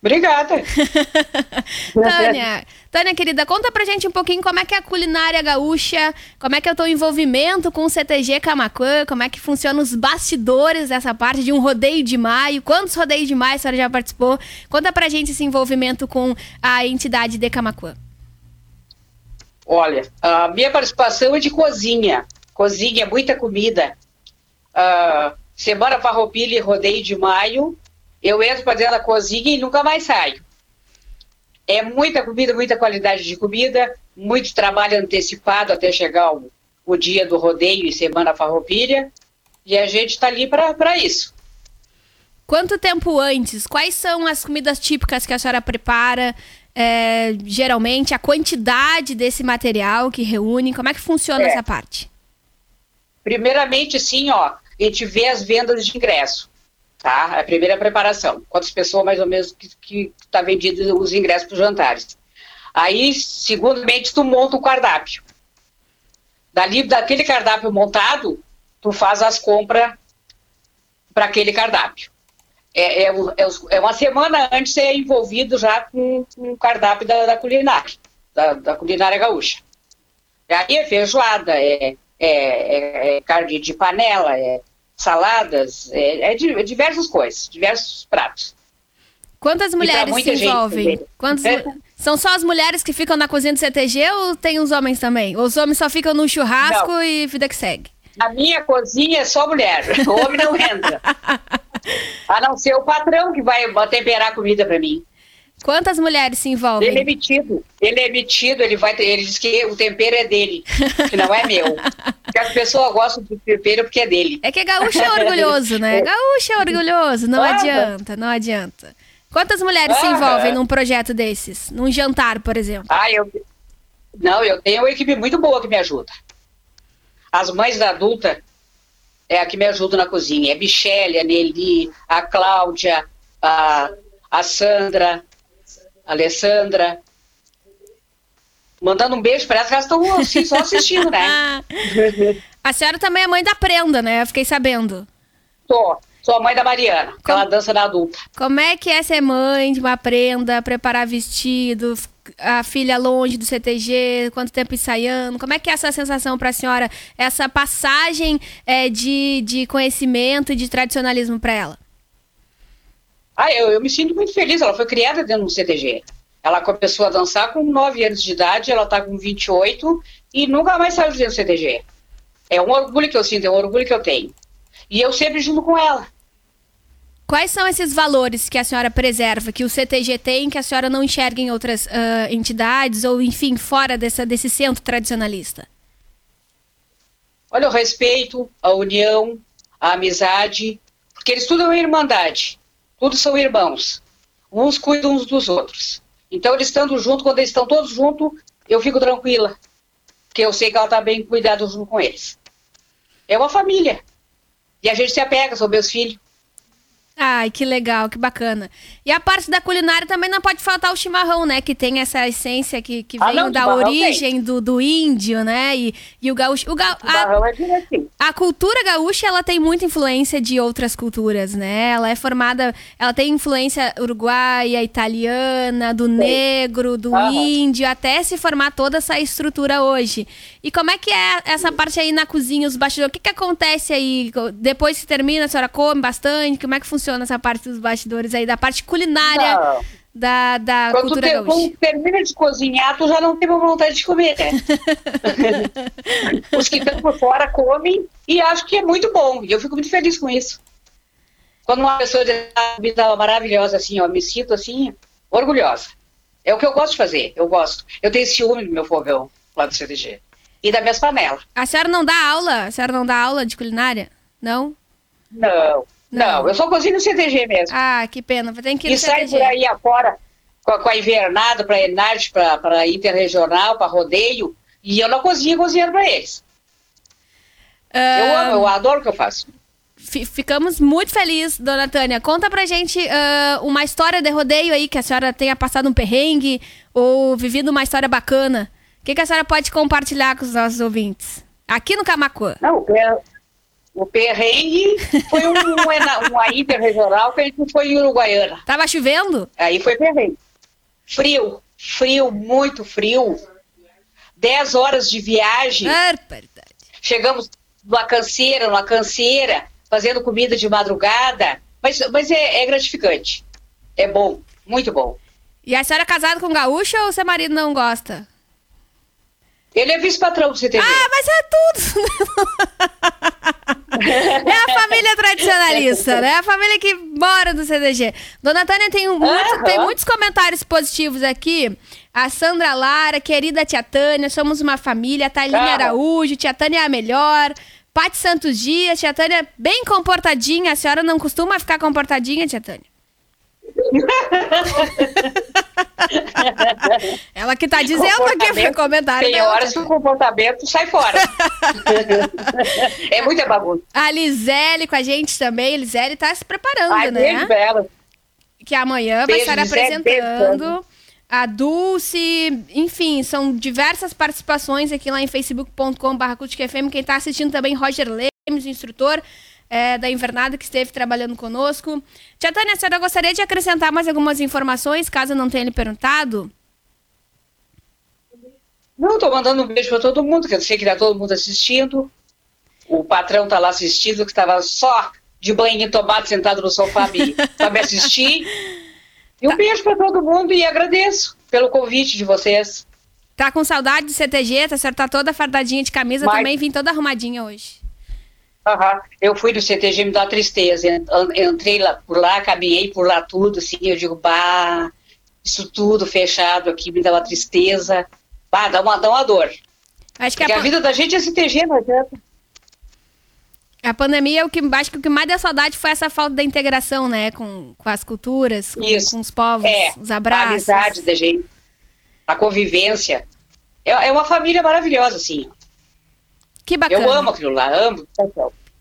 Obrigada. Tânia, Tânia, querida, conta pra gente um pouquinho como é que é a culinária gaúcha, como é que é o teu envolvimento com o CTG Camacuã, como é que funcionam os bastidores dessa parte de um rodeio de maio, quantos rodeios de maio a senhora já participou? Conta pra gente esse envolvimento com a entidade de Camacuã. Olha, a minha participação é de cozinha. Cozinha, muita comida. Ah, semana Farroupilha e rodeio de maio, eu entro para dentro da cozinha e nunca mais saio. É muita comida, muita qualidade de comida, muito trabalho antecipado até chegar o, o dia do rodeio e semana Farroupilha. E a gente está ali para isso. Quanto tempo antes? Quais são as comidas típicas que a senhora prepara? É, geralmente, a quantidade desse material que reúne, como é que funciona É. essa parte? Primeiramente, sim, ó, a gente vê as vendas de ingresso, tá? A primeira preparação. Quantas pessoas, mais ou menos, que, que tá vendido os ingressos para os jantares. Aí, segundamente, tu monta o cardápio. Dali, daquele cardápio montado, tu faz as compras para aquele cardápio. É, é, é é uma semana antes ser envolvido já com, o cardápio da, da culinária, da, da culinária gaúcha. Aí é feijoada, é, é, é- é carne de panela, é saladas, é, é é diversas coisas, diversos pratos. Quantas mulheres se envolvem? Quantos- É. São só as mulheres que ficam na cozinha do CTG ou tem os homens também? Os homens só ficam no churrasco Não. e vida que segue? Na minha cozinha é só mulher, o homem não entra. A não ser o patrão que vai temperar a comida para mim. Quantas mulheres se envolvem? Ele é metido, ele é metido, ele vai, ele diz que o tempero é dele, que não é meu. Porque as pessoas gostam do tempero porque é dele. É que gaúcho é orgulhoso, né? Gaúcho é orgulhoso, não adianta, não adianta. Quantas mulheres se Aham. envolvem num projeto desses? Num jantar, por exemplo? Ah, eu. Não, eu tenho uma equipe muito boa que me ajuda. As mães da adulta é a que me ajuda na cozinha. É a Michele, a Nelly, a Cláudia, a, a Sandra, Alessandra. Mandando um beijo para elas, que elas estão assim, só assistindo, né? A senhora também é mãe da prenda, né? Eu fiquei sabendo. Sou, sou a mãe da Mariana, que ela dança na adulta. Como é que é ser mãe de uma prenda, preparar vestido, a filha longe do CTG, quanto tempo ensaiando? Como é que é essa sensação para a senhora, essa passagem é, de, de conhecimento e de tradicionalismo para ela? Ah, eu, eu me sinto muito feliz. Ela foi criada dentro do CTG. Ela começou a dançar com 9 anos de idade, ela está com 28 e nunca mais saiu de dentro do CTG. É um orgulho que eu sinto, é um orgulho que eu tenho. E eu sempre junto com ela. Quais são esses valores que a senhora preserva, que o CTG tem, que a senhora não enxerga em outras ah, entidades ou, enfim, fora dessa, desse centro tradicionalista? Olha, o respeito, a união, a amizade, porque eles tudo é uma irmandade. Todos são irmãos. Uns cuidam uns dos outros. Então, eles estando juntos, quando eles estão todos juntos, eu fico tranquila. Porque eu sei que ela está bem cuidada junto com eles. É uma família. E a gente se apega, são meus filhos. Ai, que legal, que bacana. E a parte da culinária também não pode faltar o chimarrão, né? Que tem essa essência que, que Ah, não, da origem do, do índio, né? E, e o gaúcho. O ga, a, é a cultura gaúcha, ela tem muita influência de outras culturas, né? Ela é formada, ela tem influência uruguaia, italiana, do negro, do Aham. índio, até se formar toda essa estrutura hoje. E como é que é essa parte aí na cozinha, os bastidores? O que, que acontece aí? Depois que termina, a senhora come bastante? Como é que funciona essa parte dos bastidores aí, da parte culinária Não. da, da Quando, tu cultura te- gaúcha? quando termina de cozinhar, tu já não tem vontade de comer, né? Os que estão por fora comem e acho que é muito bom. E eu fico muito feliz com isso. Quando uma pessoa diz uma comida maravilhosa assim, ó, me sinto assim, orgulhosa. É o que eu gosto de fazer, eu gosto. Eu tenho ciúme do meu fogão lá do CDG. E das minhas panelas. A senhora não dá aula? A senhora não dá aula de culinária? Não? Não, Não. não, eu só cozinho no CDG mesmo. Ah, que pena. Tem que ir E sai CTG. por aí afora com a, com a invernada para Enarte, para interregional, para rodeio. E eu não cozinho cozinhando para eles. Eu Ah, amo, eu adoro o que eu faço. fi- ficamos muito felizes, dona Tânia. Conta pra gente ah, uma história de rodeio aí, que a senhora tenha passado um perrengue ou vivido uma história bacana. O que, que a senhora pode compartilhar com os nossos ouvintes? Aqui no Camacuã. Não, o per- O perrengue foi um, um, uma interregional que a gente foi em Uruguaiana. Tava chovendo? Aí foi perrengue. Frio, frio, muito frio. Dez horas de viagem. Verdade. Chegamos numa canseira, numa canseira, fazendo comida de madrugada. Mas, mas é, é gratificante. É bom, muito bom. E a senhora é casada com gaúcho ou seu marido não gosta? Ele é vice-patrão do CTG. Ah, mas é tudo. é a família tradicionalista, né? A família que mora no CDG. Dona Tânia tem, muito- Aham. tem muitos comentários positivos aqui. A Sandra Lara, querida tia Tânia, somos uma família. A Thalinha. Araújo, tia Tânia é a melhor. Pati Santos Dias, tia Tânia bem comportadinha. A senhora não costuma ficar comportadinha, tia Tânia? Ela que tá dizendo aqui Comportamento, comentário. Tem dela, horas que o comportamento sai fora. é muita bagunça. A Lisele com a gente também. Lisele tá se preparando, Ai, né? beijo. Que amanhã vai Beijo, estar Lisele, apresentando. A Dulce, enfim, são diversas participações aqui lá em facebook.com.br. Quem tá assistindo também, Roger Lemes, instrutor é, da Invernada, que esteve trabalhando conosco. Tia Tânia, a senhora gostaria de acrescentar mais algumas informações, caso não tenha lhe perguntado? Não, tô mandando um beijo pra todo mundo, que eu sei que tá todo mundo assistindo. O patrão tá lá assistindo, que estava só de banho e tomate sentado no sofá me- me assistir. E um beijo pra todo mundo e agradeço pelo convite de vocês. Tá com saudade do CTG? A senhora tá toda fardadinha de camisa, Mas- também vim toda arrumadinha hoje. Aham. Eu fui no CTG, me dá tristeza. En- en- Entrei lá por lá, caminhei por lá tudo, assim, eu digo, bah, isso tudo fechado aqui me dá uma tristeza. Bah, dá uma, dá uma dor. Acho que a, Porque a pan- vida da gente é CTG, não adianta. a pandemia, o que, acho que o que mais deu saudade foi essa falta da integração, né? Com, com as culturas, com, com os povos, É, os a abraços. amizade da gente, a convivência. É, é uma família maravilhosa, assim. Que bacana. Eu amo aquilo lá, amo.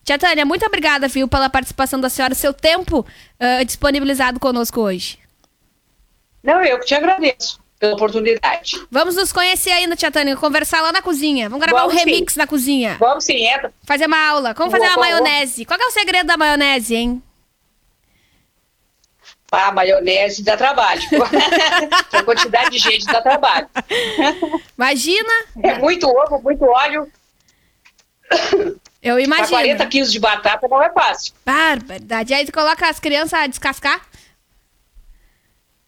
Tia Tânia, muito obrigada, viu, pela participação da senhora, seu tempo ah, disponibilizado conosco hoje. Não, eu que te agradeço pela oportunidade. Vamos nos conhecer ainda, Tia Tânia, conversar lá na cozinha. Vamos gravar Vamos um sim. remix na cozinha. Vamos sim, entra. Fazer uma aula. Como fazer uma maionese. Qual é o segredo da maionese, hein? Pá, maionese dá trabalho. a quantidade de gente dá trabalho. Imagina. É muito ovo, muito óleo. Eu Pra imagino. 40 quilos de batata não é fácil. Barbaridade. Aí tu coloca as crianças a descascar?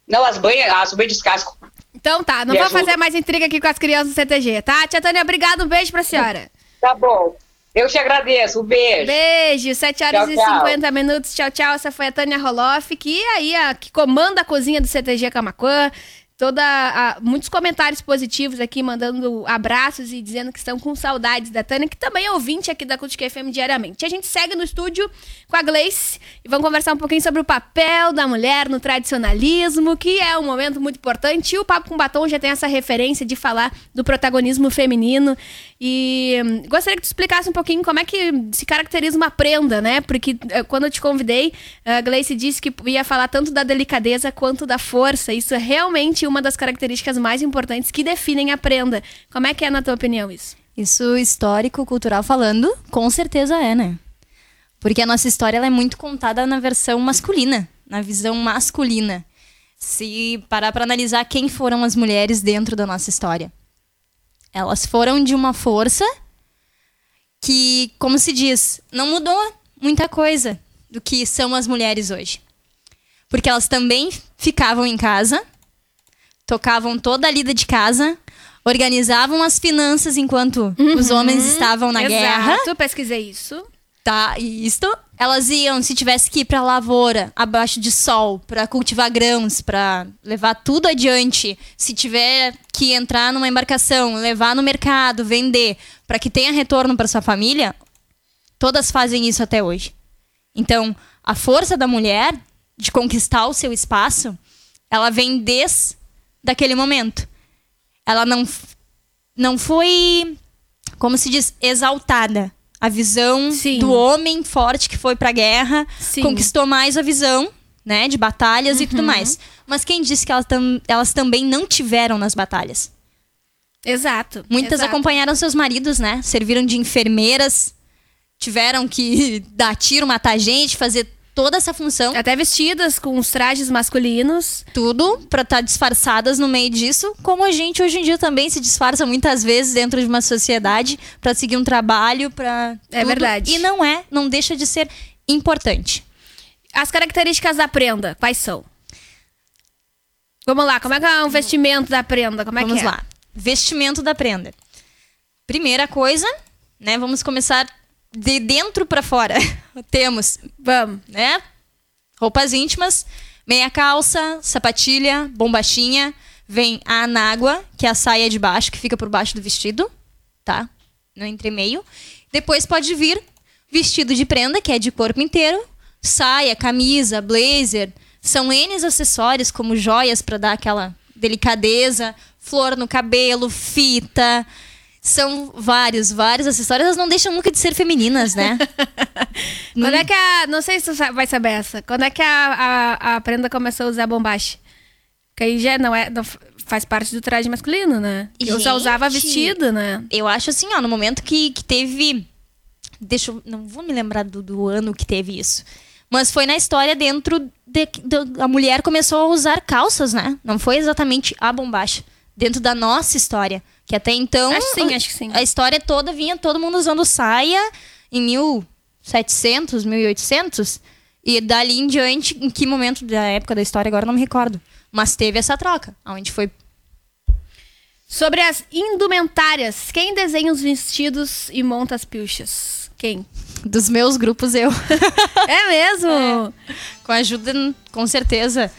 Não, as banhas, as banhas descascam. Então tá, não Me vou ajuda. fazer mais intriga aqui com as crianças do CTG, tá? Tia Tânia, obrigado. Um beijo pra senhora. Tá bom. Eu te agradeço. Um beijo. Beijo, 7 horas Tchau, e tchau. 50 minutos. Tchau, tchau. Essa foi a Tânia Roloff, que aí a, que comanda a cozinha do CTG Camacuã. Toda a- muitos comentários positivos aqui, mandando abraços e dizendo que estão com saudades da Tânia, que também é ouvinte aqui da Cultic FM diariamente. A gente segue no estúdio com a Gleice e vamos conversar um pouquinho sobre o papel da mulher no tradicionalismo, que é um momento muito importante. E o Papo com Batom já tem essa referência de falar do protagonismo feminino. E hum, gostaria que tu explicasse um pouquinho como é que se caracteriza uma prenda, né? Porque eh, quando eu te convidei, a Gleice disse que ia falar tanto da delicadeza quanto da força. Isso é realmente uma das características mais importantes que definem a prenda. Como é que é, na tua opinião, isso? Isso, histórico, cultural falando, com certeza é, né? Porque a nossa história é muito contada na versão masculina, na visão masculina. Se parar para analisar quem foram as mulheres dentro da nossa história. Elas foram de uma força que, como se diz, não mudou muita coisa do que são as mulheres hoje. Porque elas também ficavam em casa, tocavam toda a lida de casa, organizavam as finanças enquanto os homens estavam na guerra. Exato, pesquisei isso. Tá, isto. Elas iam, se tivesse que ir pra lavoura, abaixo de sol, pra cultivar grãos, pra levar tudo adiante. Se tiver que entrar numa embarcação, levar no mercado, vender, pra que tenha retorno pra sua família, todas fazem isso até hoje. Então, a força da mulher de conquistar o seu espaço, ela vem desde daquele momento. Ela não não foi, como se diz, exaltada. A visão Sim. do homem forte que foi pra guerra Sim. conquistou mais a visão, né, de batalhas e tudo mais. Mas quem disse que elas, tam- elas também não tiveram nas batalhas? Exato. Muitas exato. acompanharam seus maridos, né? Serviram de enfermeiras, tiveram que dar tiro, matar gente, fazer toda essa função. Até vestidas com os trajes masculinos. Tudo pra estar disfarçadas no meio disso, como a gente hoje em dia também se disfarça muitas vezes dentro de uma sociedade pra seguir um trabalho, pra É tudo. verdade. E não é, não deixa de ser importante. As características da prenda, quais são? Vamos lá, como é que é um vestimento da prenda? Como é vamos que é? lá. Vestimento da prenda. Primeira coisa, né? Vamos começar de dentro pra fora. Temos, Vamos. né? Roupas íntimas, meia calça, sapatilha, bombachinha. Vem a anágua, que é a saia de baixo, que fica por baixo do vestido, tá? No entremeio. Depois pode vir vestido de prenda, que é de corpo inteiro. Saia, camisa, blazer. São N acessórios, como joias para dar aquela delicadeza. Flor no cabelo, fita. São vários, vários acessórios. Elas não deixam nunca de ser femininas, né? Quando é que a. Não sei se tu vai saber essa. Quando é que a, a, a prenda começou a usar bombacha? Que aí já não é. não faz parte do traje masculino, né? Eu só Gente. usava vestido, né? Eu acho assim, ó, no momento que, que teve. Deixa eu. Não vou me lembrar do, do ano que teve isso. Mas foi na história dentro de, do- a mulher começou a usar calças, né? Não foi exatamente a bombacha. Dentro da nossa história. Que até então. Acho sim, acho que sim. A história toda vinha todo mundo usando saia em 1700, 1800. E dali em diante, em que momento da época da história, agora não me recordo. Mas teve essa troca, onde foi Sobre as indumentárias. Quem desenha os vestidos e monta as pilchas? Quem? dos meus grupos eu. É mesmo? com a ajuda, com certeza,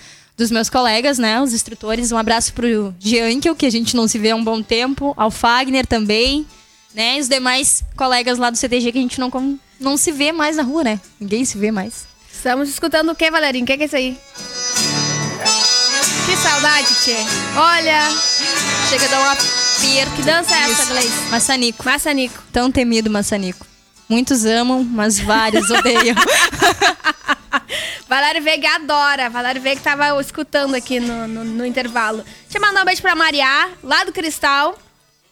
dos meus colegas, né? Os instrutores. Um abraço pro Giankel, que a gente não se vê há um bom tempo. Ao Fagner também, né? E os demais colegas lá do CTG que a gente não, não se vê mais na rua, né? Ninguém se vê mais. Estamos escutando o que, Valerinho? O que, que é isso aí? Que saudade, Tchê. Olha, Chega a dar um aperto. que dança é essa. Gleice? Maçanico. Maçanico. Tão temido maçanico. Muitos amam, mas vários odeiam. Valério Veiga adora. Valério Veiga tava escutando aqui no, no, no intervalo. Deixa eu mandar um beijo pra Mariá, lá do Cristal.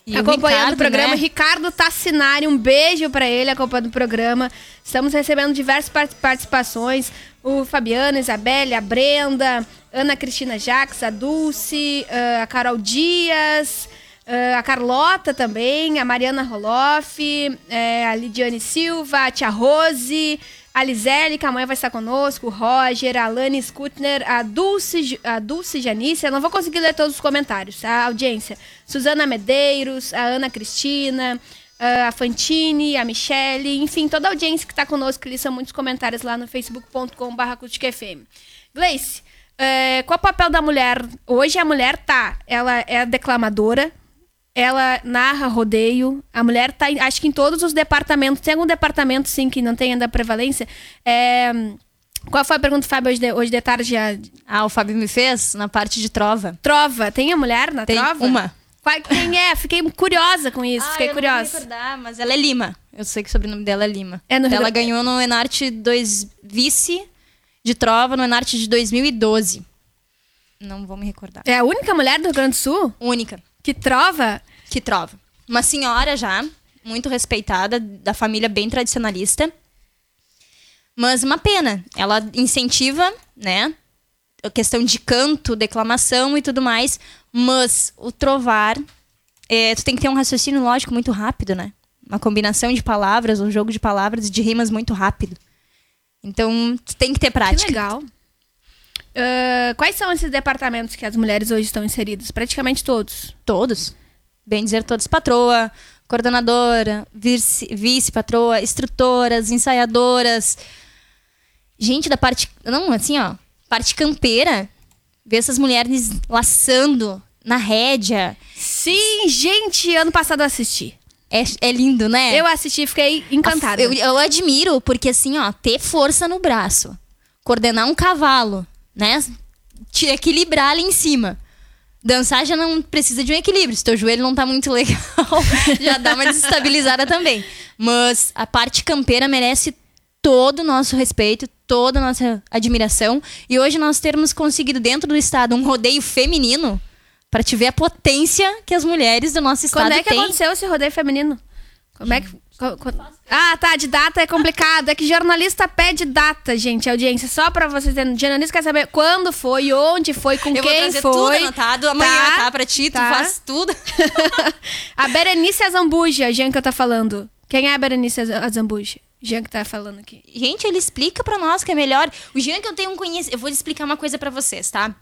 E o acompanhando Ricardo, o programa. né? Ricardo Tassinari, um beijo pra ele acompanhando o programa. Estamos recebendo diversas part- participações. O Fabiano, Isabelle, a Brenda, Ana Cristina Jacques, a Dulce, ah, a Carol Dias, ah, a Carlota também, a Mariana Roloff, eh, a Lidiane Silva, a Tia Rose, a Lisele, que amanhã vai estar conosco, o Roger, a Alane Skutner, a Dulce, a Dulce Janice. Eu não vou conseguir ler todos os comentários, tá? Audiência. Suzana Medeiros, a Ana Cristina, a Fantine, a Michele, enfim, toda a audiência que está conosco, que são muitos comentários lá no facebook.com.br. Gleice, é, qual é o papel da mulher? Hoje a mulher tá, ela é declamadora, ela narra rodeio, a mulher tá, acho que em todos os departamentos, tem algum departamento, sim, que não tem ainda prevalência? É, qual foi a pergunta, Fábio, hoje de, hoje de tarde? A Ah, o Fábio me fez na parte de trova. trova, tem a mulher na Tem trova? uma. Qual- Quem é? Fiquei curiosa com isso, fiquei Ah, eu Não vou curiosa. recordar, mas ela é Lima. Eu sei que o sobrenome dela é Lima. É no Rio ela Grande- ganhou no Enarte 2 vice de trova no Enarte de 2012. Não vou me recordar. É a única mulher do Rio Grande do Sul Única que trova? que trova. Uma senhora já, muito respeitada, da família bem tradicionalista. Mas uma pena. Ela incentiva, né? A questão de canto, declamação e tudo mais. Mas o trovar, é, tu tem que ter um raciocínio lógico muito rápido, né? Uma combinação de palavras, um jogo de palavras e de rimas muito rápido. Então, tu tem que ter Que prática. legal. Ah, quais são esses departamentos que as mulheres hoje estão inseridas? Praticamente todos. Todos. Bem dizer todos. Patroa, coordenadora, vice- vice-patroa, instrutoras, ensaiadoras. Gente da parte. Não, assim, ó. Parte campeira. Ver essas mulheres laçando na rédea. Sim, gente, ano passado eu assisti. É, é lindo, né? Eu assisti e fiquei encantada. Eu, eu admiro, porque assim, ó, ter força no braço, coordenar um cavalo, né? Te equilibrar ali em cima. Dançar já não precisa de um equilíbrio. Se teu joelho não tá muito legal, já dá uma desestabilizada também. Mas a parte campeira merece todo o nosso respeito, toda a nossa admiração. E hoje nós termos conseguido dentro do estado um rodeio feminino para te ver a potência que as mulheres do nosso estado Quando é que têm. aconteceu esse rodeio feminino? Como é que. Ah, tá, de data é complicado. É que jornalista pede data, gente, audiência. Só pra vocês entenderem. Jornalista quer saber quando foi, onde foi, com Eu vou quem foi. tudo anotado amanhã, tá? Pra ti, tu faz tudo. a Berenice Azambuja, Jean que eu tá falando. Quem é a Berenice Az- Azambuja? Jean que tá falando aqui. Gente, ele explica pra nós que é melhor. O Jean que eu tenho um conhecimento. Eu vou explicar uma coisa pra vocês, tá?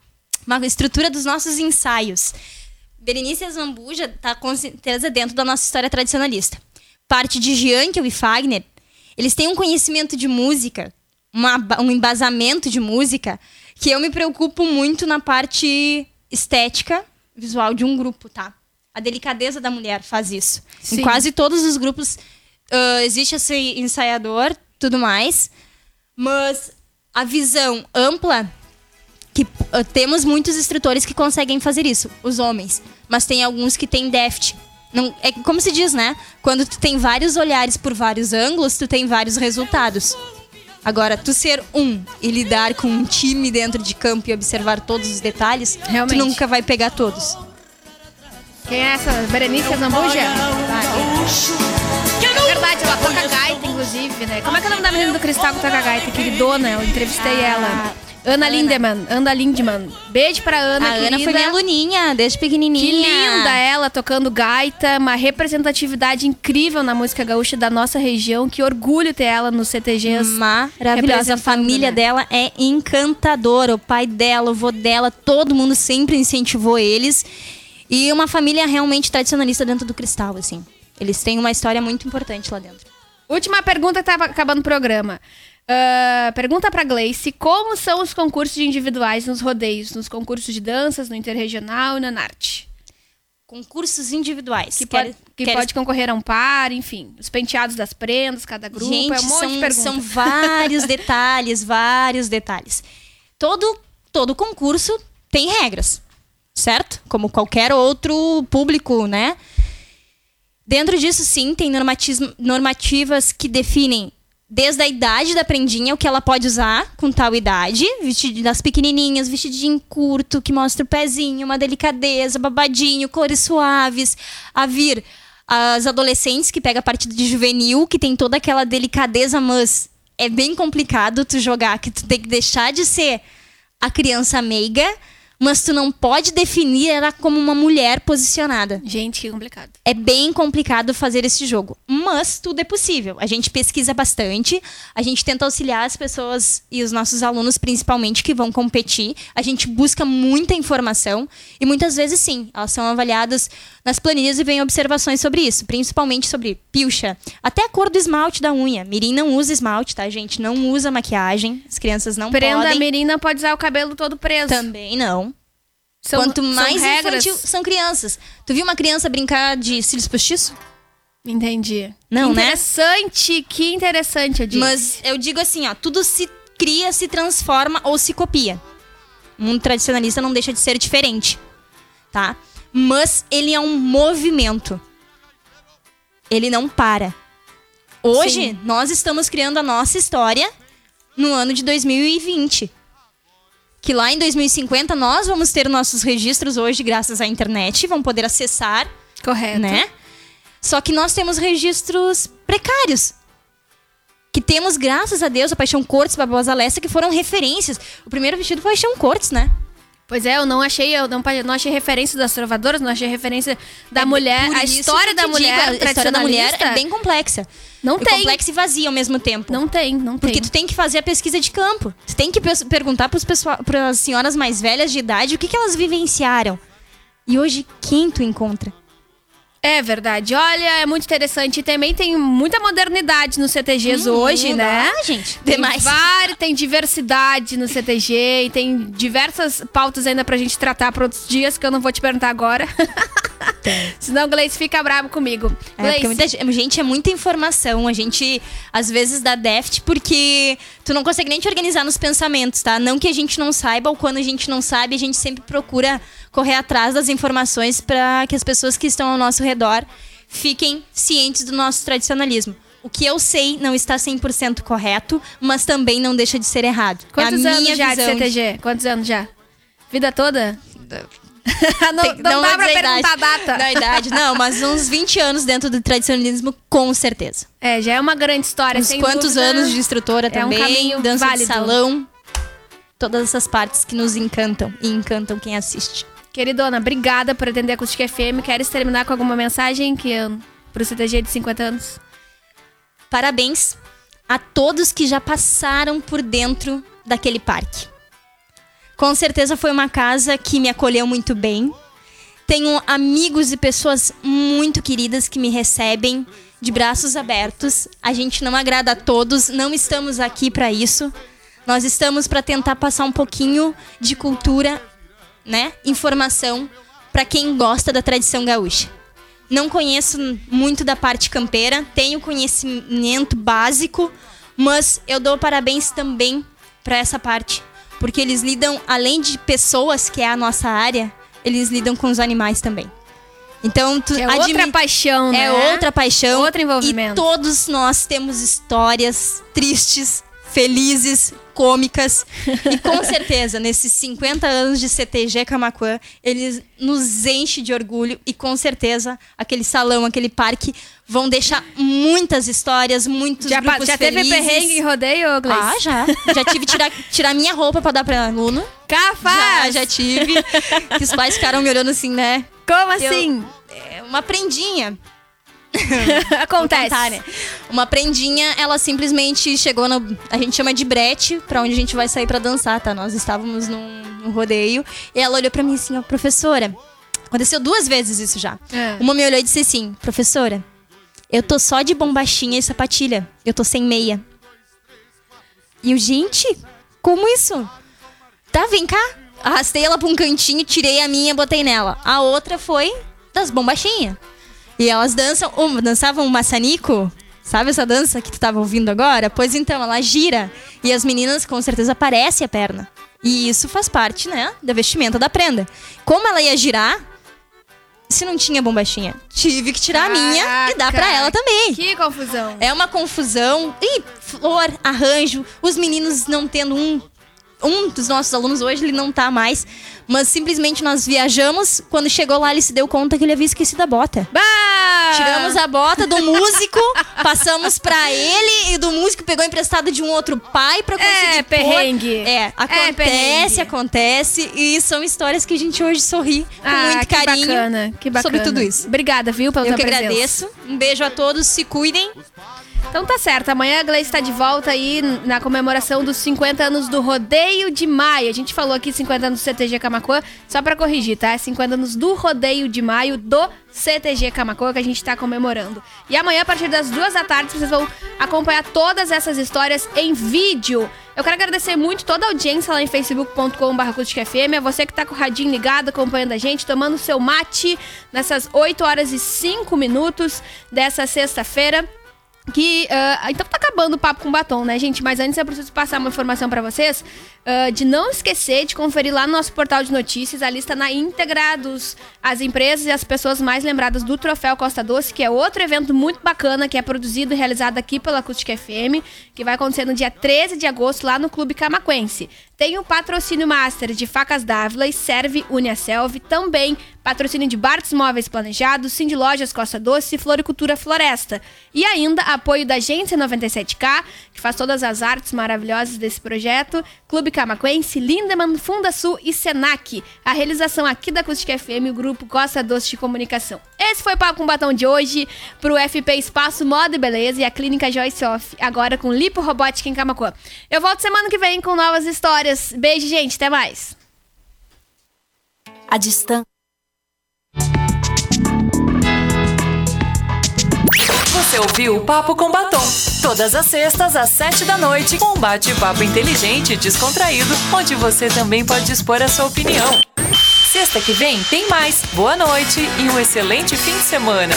Uma estrutura dos nossos ensaios. Berenice Zambuja tá com certeza dentro da nossa história tradicionalista. Parte de Jeankel e Fagner, eles têm um conhecimento de música, uma um embasamento de música, que eu me preocupo muito na parte estética, visual de um grupo, tá? A delicadeza da mulher faz isso. Sim. Em quase todos os grupos ah, existe esse ensaiador, tudo mais, mas a visão ampla que ah, temos muitos instrutores que conseguem fazer isso, os homens, mas tem alguns que têm déficit. Não, é como se diz, né? Quando tu tem vários olhares por vários ângulos, tu tem vários resultados. Agora, tu ser um e lidar com um time dentro de campo e observar todos os detalhes, Realmente. tu nunca vai pegar todos. Quem é essa? Berenice Azambuja? É verdade, ela toca gaita, inclusive, né? Como é que é o nome da menina do Cristal que toca gaita? Queridona, eu entrevistei ela. Ana Lindemann. Ana Lindemann. Beijo pra Ana, a Ana querida. foi minha aluninha, desde pequenininha. Que linda ela tocando gaita, uma representatividade incrível na música gaúcha da nossa região. Que orgulho ter ela nos CTGs. Maravilhosa. A família né? dela é encantadora. O pai dela, o vô dela, todo mundo sempre incentivou eles. E uma família realmente tradicionalista dentro do cristal, assim. Eles têm uma história muito importante lá dentro. Última pergunta que tá acabando o programa. Ah, pergunta pra Gleice: como são os concursos de individuais nos rodeios, nos concursos de danças, no interregional e na Narte? Concursos individuais. Que, pode, que pode concorrer a um par, enfim. Os penteados das prendas, cada grupo, Gente, é um monte de são, perguntas. são vários detalhes, vários detalhes. Todo, todo concurso tem regras, certo? Como qualquer outro público, né? Dentro disso, sim, tem normatismo- normativas que definem desde a idade da prendinha, o que ela pode usar com tal idade, vestido das pequenininhas, vestidinho curto, que mostra o pezinho, uma delicadeza, babadinho, cores suaves, a vir as adolescentes que pega a parte de juvenil, que tem toda aquela delicadeza, mas é bem complicado tu jogar, que tu tem que deixar de ser a criança meiga, mas tu não pode definir ela como uma mulher posicionada. Gente, que complicado. É bem complicado fazer esse jogo, mas tudo é possível. A gente pesquisa bastante, a gente tenta auxiliar as pessoas e os nossos alunos, principalmente, que vão competir. A gente busca muita informação e muitas vezes, sim, elas são avaliadas nas planilhas e vem observações sobre isso, principalmente sobre pilcha, até a cor do esmalte da unha. Mirim não usa esmalte, tá, gente? Não usa maquiagem, as crianças não Prenda podem. mirim não pode usar o cabelo todo preso. Também não. São, Quanto são mais regras. infantil, são crianças. Tu viu uma criança brincar de cílios postiços? Entendi. Não, que né? interessante, que interessante, eu disse. Mas eu digo assim, ó, tudo se cria, se transforma ou se copia. O mundo tradicionalista não deixa de ser diferente, tá? Mas ele é um movimento. Ele não para. Hoje, Sim. nós estamos criando a nossa história no ano de 2020. Que lá em 2050 nós vamos ter nossos registros hoje graças à internet, vamos poder acessar Correto. né? Só que nós temos registros precários. Que temos, graças a Deus, a Paixão Cortes e Barbosa Lessa, que foram referências. O primeiro vestido foi Paixão Cortes, né? Pois é, eu não achei, eu não, não achei referência das trovadoras, não achei referência da mulher, É Por a história da mulher, digo, a história da mulher é bem complexa. Não E tem. complexa e vazia ao mesmo tempo. Não tem, não Porque tem. tu tem que fazer a pesquisa de campo. Tu tem que perguntar para as senhoras mais velhas de idade o que, que elas vivenciaram. E hoje, quem tu encontra? É verdade. Olha, é muito interessante. E também tem muita modernidade nos CTGs Hum, hoje, né? ah, gente, Tem, demais. vários, tem diversidade no CTG e tem diversas pautas ainda pra gente tratar para outros dias que eu não vou te perguntar agora. Senão o Gleice fica bravo comigo. É, muita gente, gente, é muita informação. A gente, às vezes, dá déficit porque tu não consegue nem te organizar nos pensamentos, tá? Não que a gente não saiba, ou quando a gente não sabe, a gente sempre procura correr atrás das informações para que as pessoas que estão ao nosso redor fiquem cientes do nosso tradicionalismo. O que eu sei não está 100% correto, mas também não deixa de ser errado. quantos é a anos já de CTG? Quantos anos já? Vida toda? não Tem- não, não dá vou pra perguntar a idade. data. Da idade, não, mas uns 20 anos dentro do tradicionalismo, com certeza. É, já é uma grande história, Uns quantos dúvida. anos de instrutora é um também, caminho dança válido. de salão. Todas essas partes que nos encantam e encantam quem assiste. Queridona, obrigada por atender a Acústica FM. Queres terminar com alguma mensagem que pro CTG de 50 anos? Parabéns a todos que já passaram por dentro daquele parque. Com certeza foi uma casa que me acolheu muito bem. Tenho amigos e pessoas muito queridas que me recebem de braços abertos. A gente não agrada a todos, não estamos aqui para isso. Nós estamos para tentar passar um pouquinho de cultura, né? Informação para quem gosta da tradição gaúcha. Não conheço muito da parte campeira, tenho conhecimento básico, mas eu dou parabéns também para essa parte, porque eles lidam além de pessoas, que é a nossa área, eles lidam com os animais também. Então, tu É outra paixão, né? é outra paixão. Outro envolvimento. E todos nós temos histórias tristes, felizes, cômicas. e com certeza, nesses 50 anos de CTG Camacuã, eles nos enchem de orgulho. E com certeza, aquele salão, aquele parque vão deixar muitas histórias, muitos Já, grupos já teve felizes. perrengue em rodeio, Gleice? Ah, já. Já tive que tirar, tirar minha roupa pra dar pra aluno. Já, Capaz! já tive. que os pais ficaram me olhando assim, né? Como Eu- assim? É uma prendinha. Acontece. contar, né? Uma prendinha, ela simplesmente chegou no. A gente chama de brete, pra onde a gente vai sair pra dançar, tá? Nós estávamos num, num rodeio. E ela olhou pra mim assim, ó, professora. Aconteceu duas vezes isso já. É. Uma me olhou e disse assim, professora, eu tô só de bombachinha e sapatilha. Eu tô sem meia. E eu, gente, como isso? Tá, vem cá. Arrastei ela pra um cantinho, tirei a minha, botei nela. A outra foi das bombachinhas. E elas dançam, uma, dançavam um maçanico. Sabe essa dança que tu tava ouvindo agora? Pois então, ela gira. E as meninas com certeza aparece a perna. E isso faz parte, né, da vestimenta da prenda. Como ela ia girar, se não tinha bombachinha, tive que tirar a minha e dar pra Caraca, ela também. Que confusão. É uma confusão. E flor, arranjo, os meninos não tendo um. Um dos nossos alunos hoje, ele não tá mais. Mas simplesmente nós viajamos. Quando chegou lá, ele se deu conta que ele havia esquecido a bota. Bah! Tiramos a bota do músico, passamos pra ele e do músico pegou emprestado de um outro pai pra conseguir É, pôr. perrengue. É, acontece, perrengue. acontece e são histórias que a gente hoje sorri com Ah, muito que carinho bacana, que bacana. sobre tudo isso. Obrigada, viu, pela Eu que presença. agradeço. Um beijo a todos, se cuidem. Então tá certo, amanhã a Gleice está de volta aí na comemoração dos 50 anos do Rodeio de Maio. A gente falou aqui 50 anos do CTG Camacuã, só pra corrigir, tá? É 50 anos do Rodeio de Maio do CTG Camacuã que a gente tá comemorando. E amanhã, a partir das duas da tarde, vocês vão acompanhar todas essas histórias em vídeo. Eu quero agradecer muito toda a audiência lá em facebook.com.br você que tá com o radinho ligado, acompanhando a gente, tomando seu mate nessas 8 horas e 5 minutos dessa sexta-feira. Que. ah, então tá acabando o papo com batom, né, gente? Mas antes eu preciso passar uma informação pra vocês ah, de não esquecer de conferir lá no nosso portal de notícias a lista na íntegra dos as empresas e as pessoas mais lembradas do Troféu Costa Doce, que é outro evento muito bacana que é produzido e realizado aqui pela Acústica FM, que vai acontecer no dia 13 de agosto lá no Clube Camaquense. Tem o patrocínio master de Facas Dávila e Serve Uniaselv, também patrocínio de Bartos Móveis Planejados, Cindy Lojas Costa Doce e Floricultura Floresta. E ainda apoio da Agência 97K, que faz todas as artes maravilhosas desse projeto, Clube Camaquense, Lindemann, Funda Sul e Senac. A realização aqui da Acústica FM o grupo Costa Doce de Comunicação. Esse foi o Papo com Batom de hoje pro FP Espaço Moda e Beleza e a Clínica Joyce Off, agora com Lipo Robótica em Camacuã. Eu volto semana que vem com novas histórias. Beijo, gente. Até mais. A distância. Você ouviu o Papo com Batom. Todas as sextas, às sete da noite, com um bate-papo inteligente e descontraído, onde você também pode expor a sua opinião. Sexta que vem tem mais. Boa noite e um excelente fim de semana.